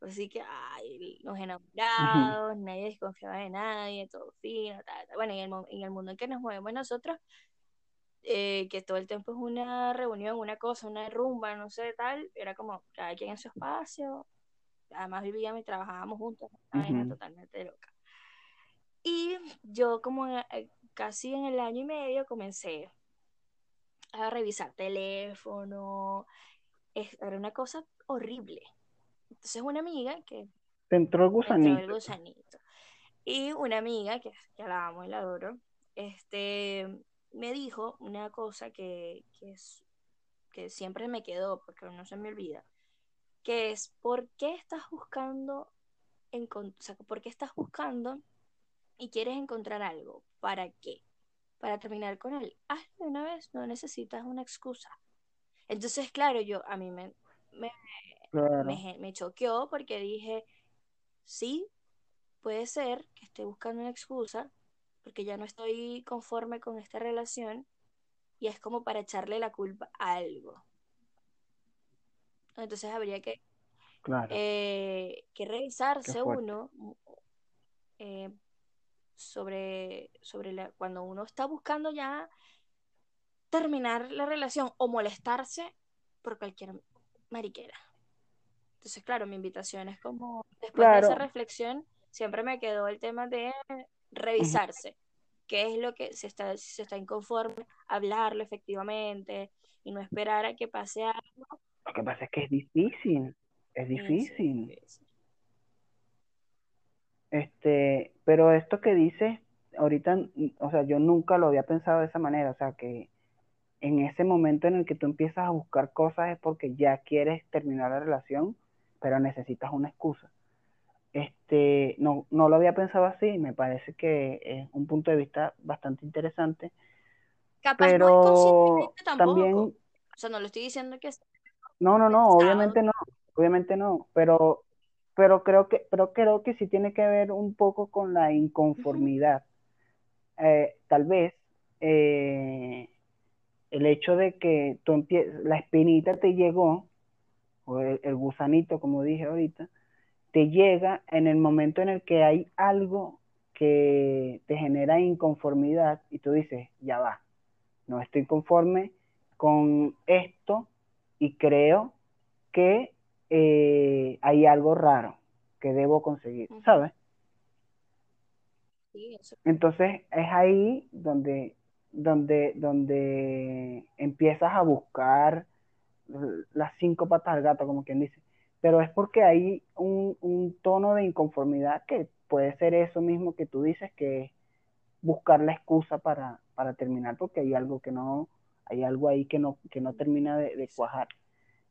Así que, ay, los enamorados, nadie desconfiaba de nadie, todo fino, tal, tal. Bueno, en el, en el mundo en que nos movemos nosotros, eh, que todo el tiempo es una reunión, una cosa, una rumba, no sé, tal, era como cada quien en su espacio, además vivíamos y trabajábamos juntos, una totalmente loca. Y yo como eh, casi en el año y medio comencé a revisar teléfono, era una cosa horrible. Entonces una amiga que... Entró el gusanito. el gusanito. Y una amiga que, que la amo y la adoro, este, me dijo una cosa que, que, es, que siempre me quedó, porque no se me olvida, que es, ¿por qué estás buscando, en, o sea, ¿por qué estás buscando y quieres encontrar algo? ¿Para qué? Para terminar con él. Hazlo de una vez, no necesitas una excusa. Entonces, claro, yo, a mí me, me, me, me choqueó porque dije, sí, puede ser que esté buscando una excusa, porque ya no estoy conforme con esta relación y es como para echarle la culpa a algo. Entonces habría que, eh, que revisarse uno eh, sobre, sobre la, cuando uno está buscando ya terminar la relación o molestarse por cualquier mariquera. Entonces, claro, mi invitación es como, después de esa reflexión, siempre me quedó el tema de revisarse. ¿Qué es lo que se está, si se está inconforme? Hablarlo efectivamente y no esperar a que pase algo. Lo que pasa es que es difícil, es difícil. Este, pero esto que dices, ahorita, o sea, yo nunca lo había pensado de esa manera, o sea, que en ese momento en el que tú empiezas a buscar cosas es porque ya quieres terminar la relación, pero necesitas una excusa. Este, no, no lo había pensado así, me parece que es un punto de vista bastante interesante. pero también... O sea, no lo estoy diciendo que... No, no, no, obviamente no, obviamente no, pero, pero creo que, pero creo que sí tiene que ver un poco con la inconformidad. Eh, tal vez eh, el hecho de que tú la espinita te llegó, o el gusanito, como dije ahorita, te llega en el momento en el que hay algo que te genera inconformidad y tú dices, ya va, no estoy conforme con esto y creo que eh, hay algo raro que debo conseguir, ¿sabes? Entonces es ahí donde, donde, donde empiezas a buscar las cinco patas al gato, como quien dice pero es porque hay un, un, tono de inconformidad que puede ser eso mismo que tú dices, que es buscar la excusa para, para terminar, porque hay algo que no, hay algo ahí que no, que no termina de, cuajar.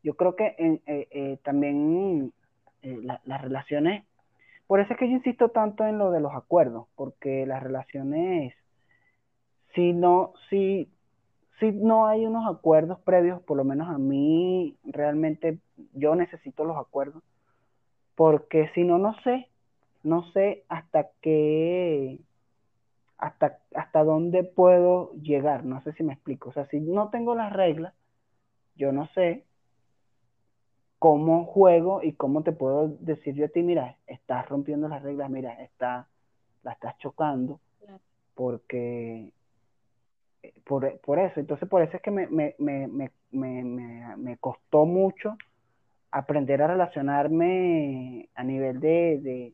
Yo creo que eh, eh, también eh, las relaciones, por eso es que yo insisto tanto en lo de los acuerdos, porque las relaciones, si no, si si no hay unos acuerdos previos, por lo menos a mí realmente yo necesito los acuerdos, porque si no, no sé, no sé hasta qué, hasta, hasta dónde puedo llegar, no sé si me explico, o sea, si no tengo las reglas, yo no sé cómo juego y cómo te puedo decir yo a ti, mira, estás rompiendo las reglas, mira, está, la estás chocando, porque por, por, eso, entonces por eso es que me, me, me, me, costó mucho aprender a relacionarme a nivel de, de,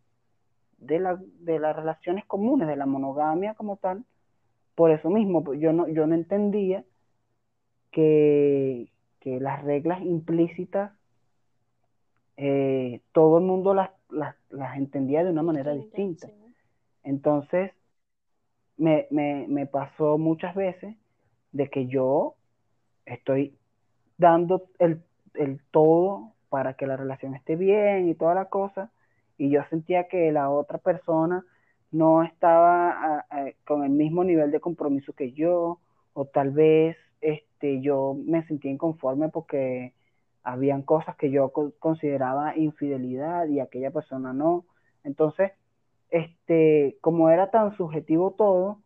de, la, de las relaciones comunes, de la monogamia como tal. Por eso mismo, pues, yo no, yo no entendía que, que las reglas implícitas eh, todo el mundo las, las, las, entendía de una manera distinta. Entonces, me, me, me pasó muchas veces de que yo estoy dando el, el, todo para que la relación esté bien y toda la cosa, y yo sentía que la otra persona no estaba con el mismo nivel de compromiso que yo, o tal vez este, yo me sentía inconforme porque habían cosas que yo consideraba infidelidad y aquella persona no. Entonces, este, como era tan subjetivo todo,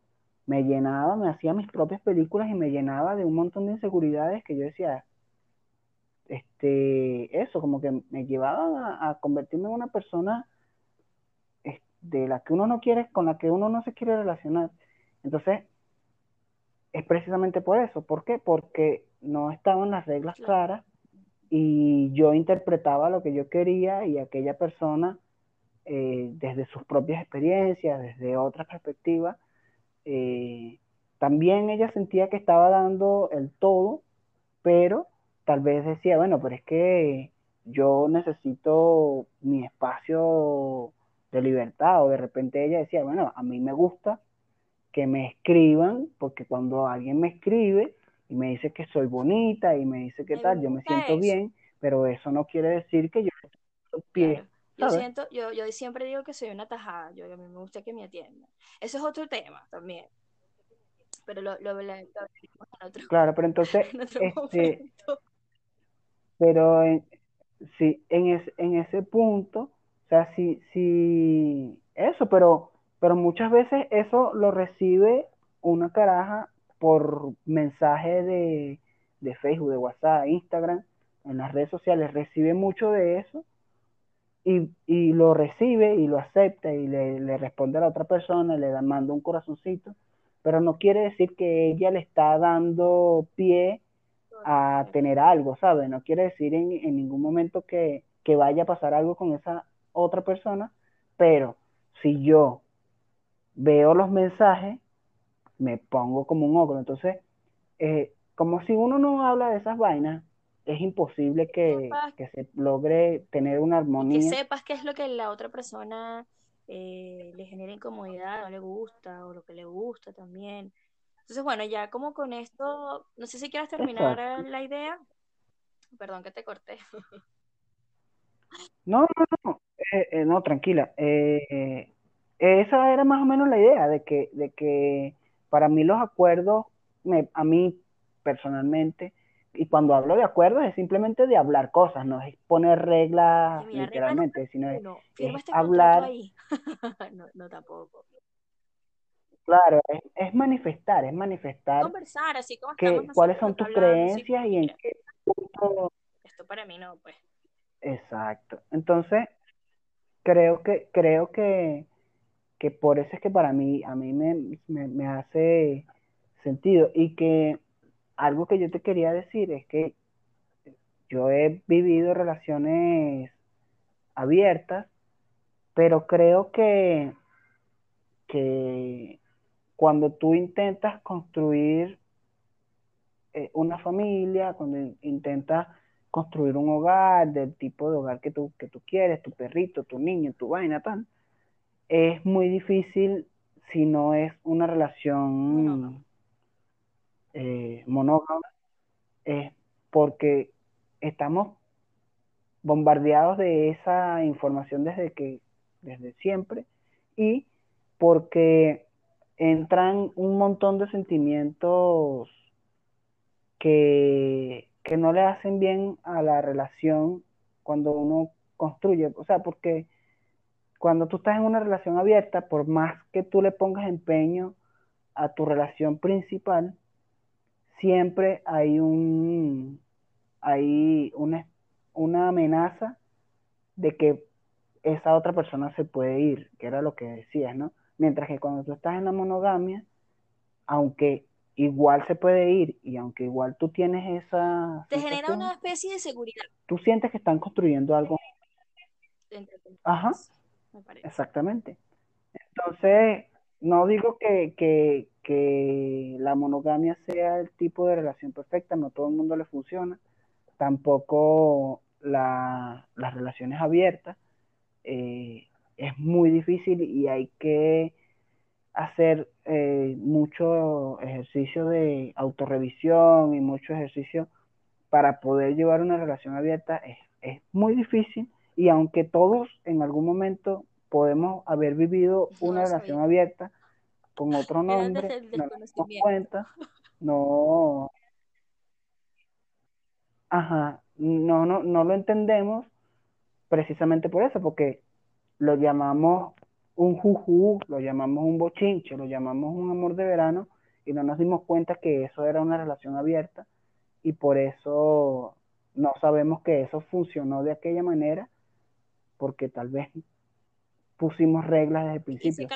me llenaba, me hacía mis propias películas y me llenaba de un montón de inseguridades que yo decía, este, eso, como que me llevaban a, convertirme en una persona de la que uno no quiere, con la que uno no se quiere relacionar. Entonces, es precisamente por eso. ¿Por qué? Porque no estaban las reglas claras y yo interpretaba lo que yo quería y aquella persona, eh, desde sus propias experiencias, desde otra perspectiva, eh, también ella sentía que estaba dando el todo, pero tal vez decía, bueno, pero es que yo necesito mi espacio de libertad, o de repente ella decía, bueno, a mí me gusta que me escriban, porque cuando alguien me escribe y me dice que soy bonita y me dice que tal, yo me siento bien, pero eso no quiere decir que yo pie. Yo siento, yo, yo siempre digo que soy una tajada, yo, a mí me gusta que me atiendan. Eso es otro tema también. Pero lo, lo, en otro Claro, pero entonces, este, pero en, sí, en, en ese punto, o sea, sí, sí, eso, pero pero muchas veces eso lo recibe una caraja por mensaje de, Facebook, de WhatsApp, Instagram, en las redes sociales, recibe mucho de eso y, lo recibe y lo acepta y le, responde a la otra persona, le da, manda un corazoncito, pero no quiere decir que ella le está dando pie a tener algo, ¿sabes? No quiere decir en, en ningún momento que, que vaya a pasar algo con esa otra persona, pero si yo veo los mensajes, me pongo como un ogro. Entonces, eh, como si uno no habla de esas vainas, es imposible que, se logre tener una armonía. que sepas qué es lo que la otra persona eh, le genera incomodidad, no le gusta, o lo que le gusta también. Entonces, bueno, ya como con esto, no sé si quieras terminar la idea. Perdón que te corté. No, no, no, eh, no, tranquila. Eh, esa era más o menos la idea de que, de que para mí los acuerdos, me, a mí personalmente, y cuando hablo de acuerdos es simplemente de hablar cosas, no es poner reglas literalmente, sino es, este hablar. Ahí. no, no tampoco. Claro, es, manifestar, es manifestar. Conversar, así como que, cuáles son tus creencias y en qué punto. Esto para mí no, pues. Exacto. Entonces, creo que, creo que, que por eso es que para mí, a mí me, hace sentido. Y que algo que yo te quería decir es que yo he vivido relaciones abiertas, pero creo que, que cuando tú intentas construir eh, una familia, cuando intentas construir un hogar del tipo de hogar que tú, que tú quieres, tu perrito, tu niño, tu vaina, tal, es muy difícil si no es una relación monógama, eh, porque estamos bombardeados de esa información desde que desde siempre y porque entran un montón de sentimientos que, que no le hacen bien a la relación cuando uno construye, o sea, porque cuando tú estás en una relación abierta, por más que tú le pongas empeño a tu relación principal, siempre hay un hay una, una amenaza de que esa otra persona se puede ir, que era lo que decías, ¿no? Mientras que cuando tú estás en la monogamia, aunque igual se puede ir y aunque igual tú tienes esa... Te genera una especie de seguridad. Tú sientes que están construyendo algo. Ajá. Exactamente. Entonces, no digo que, que, la monogamia sea el tipo de relación perfecta, no todo el mundo le funciona, tampoco las relaciones abiertas. Eh, es muy difícil y hay que hacer eh, mucho ejercicio de autorrevisión y mucho ejercicio para poder llevar una relación abierta. Es, es muy difícil y aunque todos en algún momento podemos haber vivido una relación abierta con otro nombre, no nos damos cuenta, no, ajá, no, no, no lo entendemos precisamente por eso, porque lo llamamos un juju, lo llamamos un bochinche, lo llamamos un amor de verano y no nos dimos cuenta que eso era una relación abierta y por eso no sabemos que eso funcionó de aquella manera porque tal vez pusimos reglas desde el principio.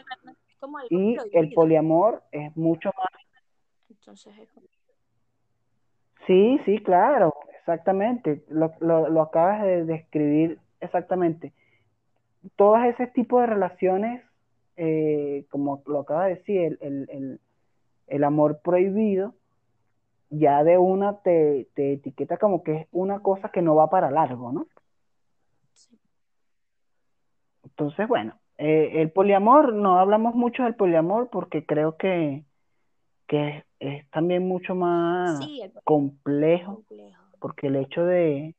Y, el poliamor es mucho más. Entonces es Sí, sí, claro, exactamente. Lo, lo, acabas de describir exactamente. Todos ese tipo de relaciones, eh, como lo acabas de decir, el, amor prohibido, ya de una te, te, etiqueta como que es una cosa que no va para largo, ¿no? Entonces, bueno, eh, el poliamor, no hablamos mucho del poliamor porque creo que, que es, también mucho más complejo, porque el hecho de,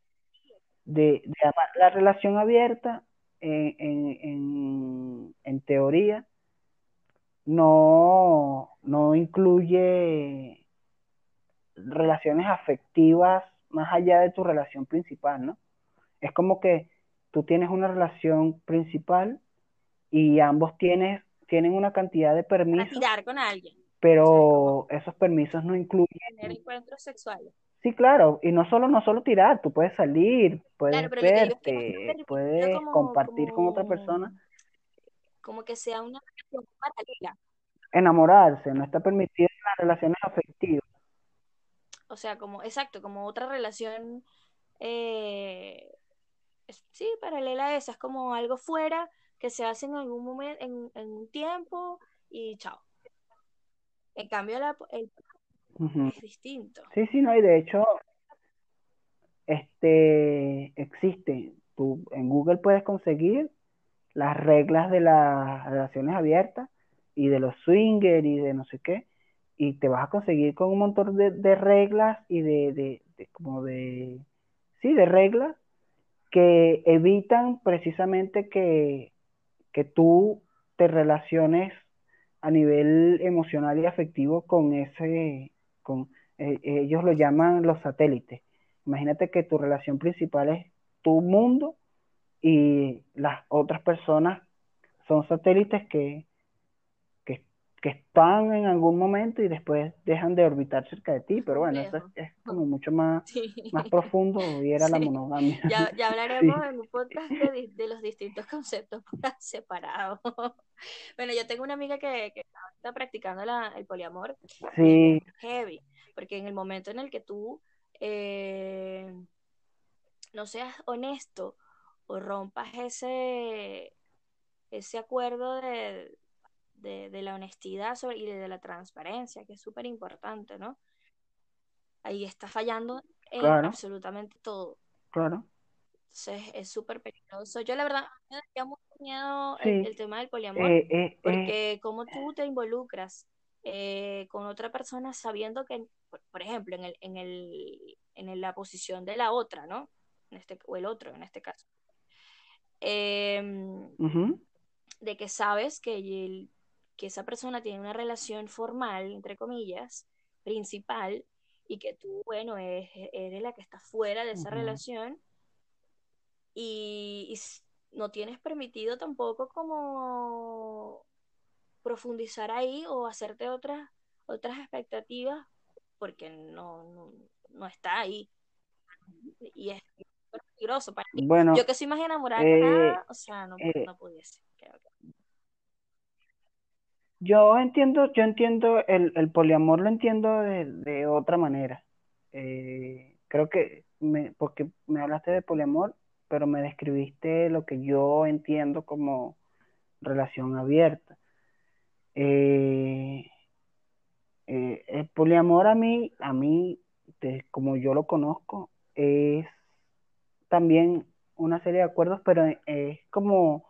de, la relación abierta en, en, teoría no, no incluye relaciones afectivas más allá de tu relación principal, ¿no? Es como que tú tienes una relación principal y ambos tienes, tienen una cantidad de permisos. con alguien. Pero esos permisos no incluyen. Tener encuentros sexuales. Sí, claro, y no solo, no solo tirar, tú puedes salir, puedes verte, puedes compartir con otra persona. Como que sea una relación paralela. Enamorarse, no está permitido en las relaciones afectivas. O sea, como, exacto, como otra relación eh, sí, paralela a esa, es como algo fuera que se hace en algún momento, en, un tiempo y chao. En cambio, la, el, es distinto. Sí, sí, no, y de hecho, este, existe, tú en Google puedes conseguir las reglas de las relaciones abiertas y de los swingers y de no sé qué, y te vas a conseguir con un montón de, reglas y de, de, de, como de, sí, de reglas que evitan precisamente que, tú te relaciones a nivel emocional y afectivo con ese, con, eh, ellos lo llaman los satélites. Imagínate que tu relación principal es tu mundo y las otras personas son satélites que, que están en algún momento y después dejan de orbitar cerca de ti, pero bueno, eso es, como mucho más, más profundo y era la monogamia. Ya, ya hablaremos en un podcast de, los distintos conceptos separados. bueno, yo tengo una amiga que, está practicando el poliamor. Sí. Heavy, porque en el momento en el que tú eh, no seas honesto o rompas ese, ese acuerdo de de, la honestidad sobre, y de la transparencia, que es súper importante, ¿no? Ahí está fallando en absolutamente todo. Claro. Entonces es súper peligroso. Yo la verdad me daría mucho miedo el, tema del poliamor, eh, eh, eh. porque como tú te involucras con otra persona sabiendo que, por, ejemplo, en, el, en, el, en la posición de la otra, ¿no? En este, o el otro en este caso. Em, de que sabes que el, que esa persona tiene una relación formal, entre comillas, principal, y que tú, bueno, eres, la que está fuera de esa relación y, no tienes permitido tampoco como profundizar ahí o hacerte otras, otras expectativas porque no, no, está ahí. Y es peligroso para mí. Bueno, Yo que soy más enamorada eh, o sea, no, eh, no pudiese. Yo entiendo, yo entiendo el, poliamor lo entiendo de, otra manera. Eh, creo que me, porque me hablaste de poliamor, pero me describiste lo que yo entiendo como relación abierta. Eh, eh, el poliamor a mí, a mí, como yo lo conozco, es también una serie de acuerdos, pero es como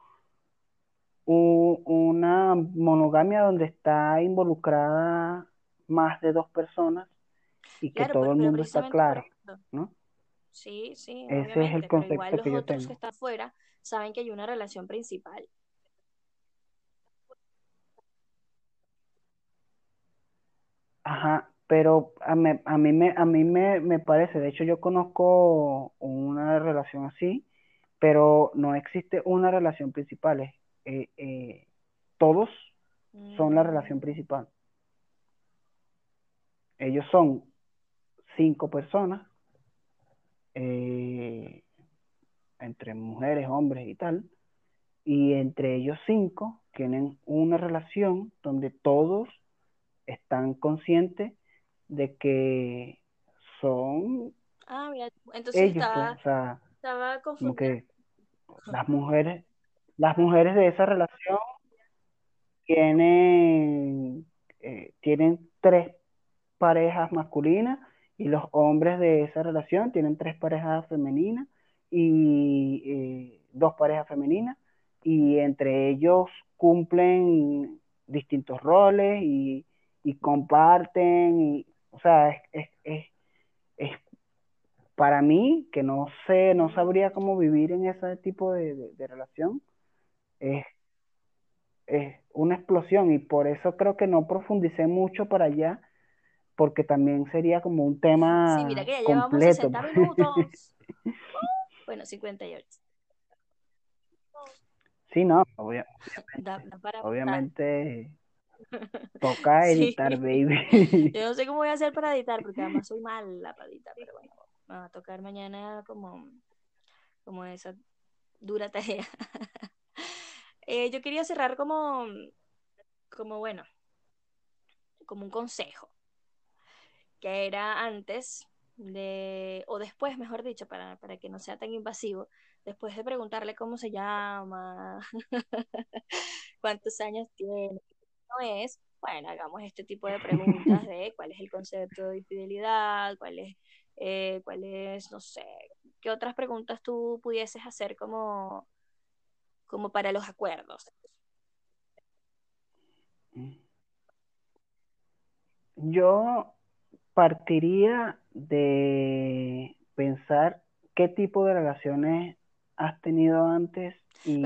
una monogamia donde está involucrada más de dos personas y que todo el mundo está claro, ¿no? Sí, sí, ese es el concepto igual los que yo otros tengo. que están fuera saben que hay una relación principal. Ajá, pero a, mí, a mí, me, a mí me, me parece, de hecho yo conozco una relación así, pero no existe una relación principal, eh, eh, todos son la relación mm. principal. Ellos son cinco personas, eh, entre mujeres, hombres y tal, y entre ellos cinco tienen una relación donde todos están conscientes de que son ah, mira, entonces ellos, pues, o sea, estaba como que las mujeres, las mujeres de esa relación tienen, eh, tienen tres parejas masculinas y los hombres de esa relación tienen tres parejas femeninas y eh, dos parejas femeninas y entre ellos cumplen distintos roles y, comparten y o sea es, es, es, para mí que no sé no sabría cómo vivir en ese tipo de, relación es, es una explosión y por eso creo que no profundicé mucho para allá porque también sería como un tema sí, mira que ya completo. llevamos 60 minutos. bueno, 58. Sí, no, obviamente toca editar, baby. Yo no sé cómo voy a hacer para editar, porque además soy mala para editar, pero bueno, me va a tocar mañana como, como esa dura tarea. Eh, yo quería cerrar como, como bueno, como un consejo, que era antes de, o después, mejor dicho, para, para que no sea tan invasivo, después de preguntarle cómo se llama, cuántos años tiene, no es, bueno, hagamos este tipo de preguntas de cuál es el concepto de infidelidad, cuál es, eh, cuál es, no sé, qué otras preguntas tú pudieses hacer como, como para los acuerdos. Yo partiría de pensar qué tipo de relaciones has tenido antes y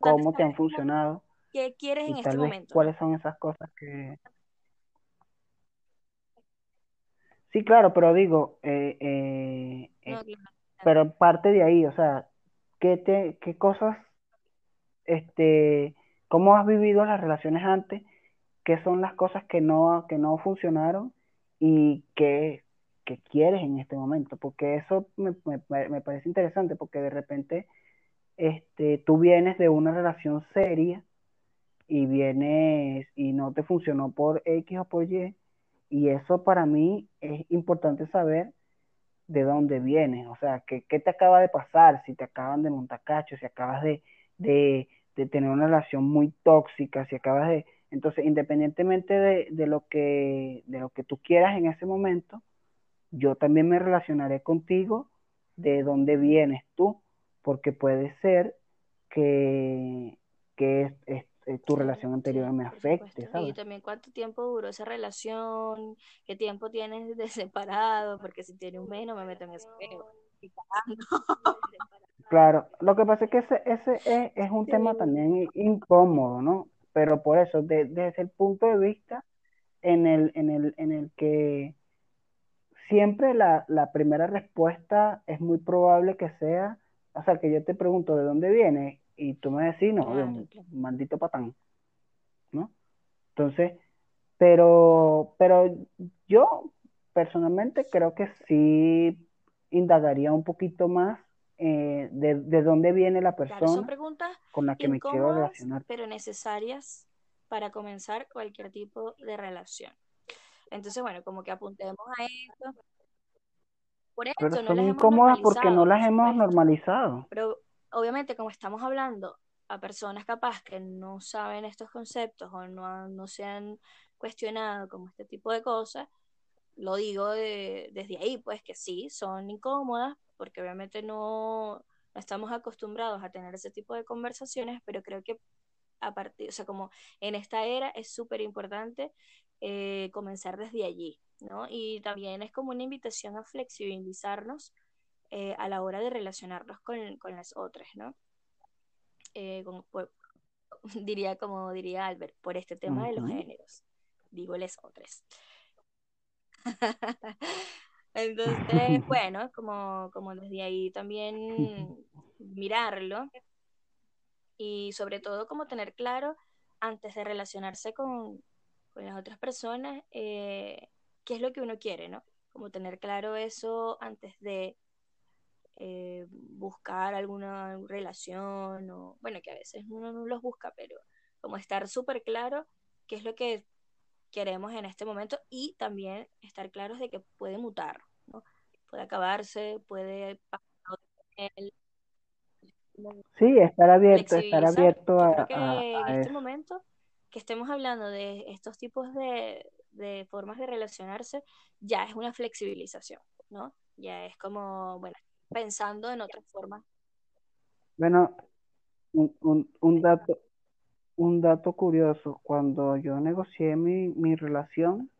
cómo te han funcionado. ¿Qué quieres en este momento? ¿Cuáles son esas cosas que... Sí, claro, pero digo, eh, eh, eh, pero parte de ahí, o sea, ¿qué, te, qué cosas, este, cómo has vivido las relaciones antes? ¿Qué son las cosas que no, que no funcionaron? ¿Y qué, que quieres en este momento, porque eso me, parece interesante, porque de repente este, tú vienes de una relación seria y vienes y no te funcionó por X o por Y, y eso para mí es importante saber de dónde vienes, o sea, qué, te acaba de pasar, si te acaban de montar cacho, si acabas de, tener una relación muy tóxica, si acabas de... Entonces, independientemente de, de, lo que, de lo que tú quieras en ese momento, yo también me relacionaré contigo de dónde vienes tú, porque puede ser que, que es, tu relación anterior me afecte, ¿sabes? Y también cuánto tiempo duró esa relación, qué tiempo tienes de separado, porque si tiene un mes no me meto en ese Claro, lo que pasa es que ese, ese es, un tema también incómodo, ¿no? Pero por eso, desde el punto de vista en el, en el, en el que siempre la, primera respuesta es muy probable que sea, o sea, que yo te pregunto de dónde viene y tú me decís, no, de un maldito patán, ¿no? Entonces, pero, pero yo personalmente creo que sí indagaría un poquito más eh, de, dónde viene la persona con la que me quiero relacionar. Pero necesarias para comenzar cualquier tipo de relación. Entonces, bueno, como que apuntemos a esto. Por eso, Pero son incómodas porque no las hemos normalizado. Pero obviamente, como estamos hablando a personas capaz que no saben estos conceptos o no, no se han cuestionado como este tipo de cosas, lo digo desde ahí, pues que sí, son incómodas, porque obviamente no, no estamos acostumbrados a tener ese tipo de conversaciones, pero creo que a partir, o sea, como en esta era es súper importante eh, comenzar desde allí, ¿no? Y también es como una invitación a flexibilizarnos eh, a la hora de relacionarnos con, con las otras, ¿no? Eh, diría, como diría Albert, por este tema de los géneros, digo les otras. Entonces, bueno, como, como desde ahí también mirarlo y sobre todo como tener claro antes de relacionarse con, con las otras personas, eh, qué es lo que uno quiere, ¿no? Como tener claro eso antes de eh, buscar alguna relación o, bueno, que a veces uno no los busca, pero como estar súper claro qué es lo que queremos en este momento y también estar claros de que puede mutar, ¿no? Puede acabarse, puede Sí, estar abierto, estar abierto a, creo que en este momento que estemos hablando de estos tipos de, de formas de relacionarse, ya es una flexibilización, ¿no? Ya es como, bueno, pensando en otras formas. Bueno, un, un, dato, un dato curioso, cuando yo negocié mi, mi relación,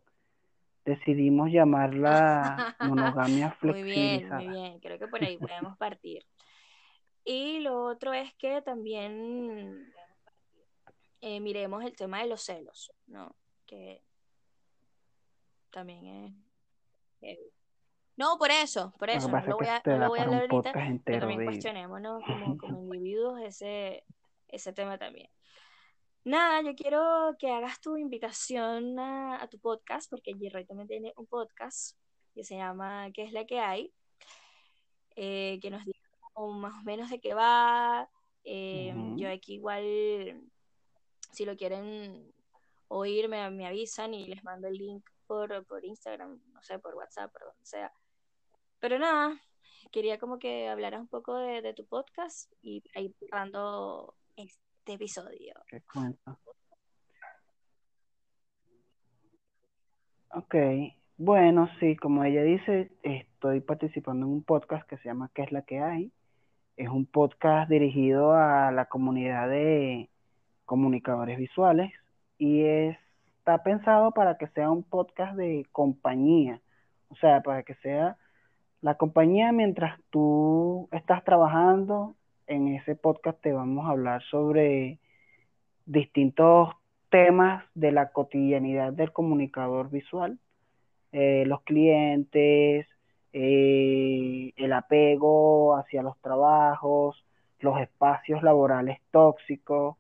decidimos llamarla monogamia flexibilizada. Muy bien, muy bien, creo que por ahí podemos partir. Y lo otro es que también eh, miremos el tema de los celos, ¿no? Que también es... no, por eso, por eso, no lo voy a, no lo voy a hablar ahorita, pero también cuestionemos, ¿no? Como, como individuos ese, ese tema también. Nada, yo quiero que hagas tu invitación a, tu podcast, porque G-Roy también tiene un podcast que se llama ¿Qué es la que hay? Eh, que nos diga más o menos de qué va. Eh, yo aquí igual, si lo quieren oír, me, me, avisan y les mando el link por, por Instagram, no sé, por WhatsApp, por donde sea. Pero nada, quería como que hablaras un poco de, tu podcast y ahí cerrando este episodio. ¿Qué cuenta? Ok, bueno, sí, como ella dice, estoy participando en un podcast que se llama ¿Qué es la que hay? Es un podcast dirigido a la comunidad de comunicadores visuales y está pensado para que sea un podcast de compañía, o sea, para que sea la compañía mientras tú estás trabajando. En ese podcast te vamos a hablar sobre distintos temas de la cotidianidad del comunicador visual, eh, los clientes, eh, el apego hacia los trabajos, los espacios laborales tóxicos.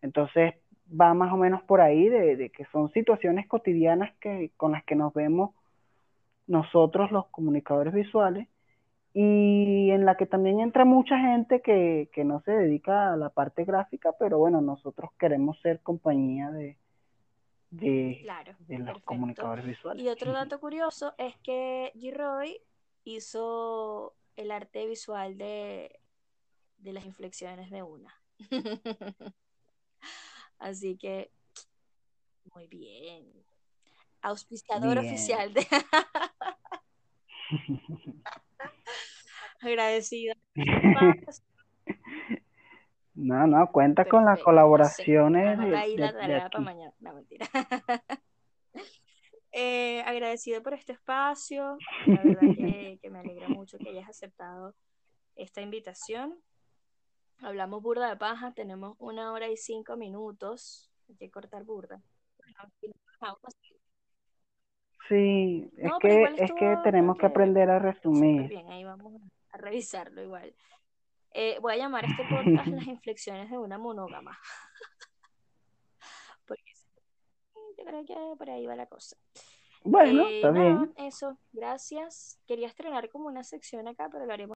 Entonces va más o menos por ahí de, que son situaciones cotidianas que, con las que nos vemos nosotros los comunicadores visuales y en la que también entra mucha gente que, no se dedica a la parte gráfica, pero bueno, nosotros queremos ser compañía de, de, los comunicadores visuales. Y otro dato curioso es que G-Roy hizo el arte visual de, de las inflexiones de una. Así que, muy bien. Auspiciador oficial de... Agradecida. No, no, cuenta con las colaboraciones. de, la para mañana. No, mentira. Eh, agradecido por este espacio. La verdad que, me alegra mucho que hayas aceptado esta invitación. Hablamos burda de paja, tenemos una hora y cinco minutos. Hay que cortar burda. Sí, es que, es que tenemos que aprender a resumir. Bien, ahí vamos a revisarlo igual. Eh, voy a llamar a este podcast las inflexiones de una monógama. yo creo que por ahí va la cosa. Bueno, eh, bien. Eso, gracias. Quería estrenar como una sección acá, pero lo haremos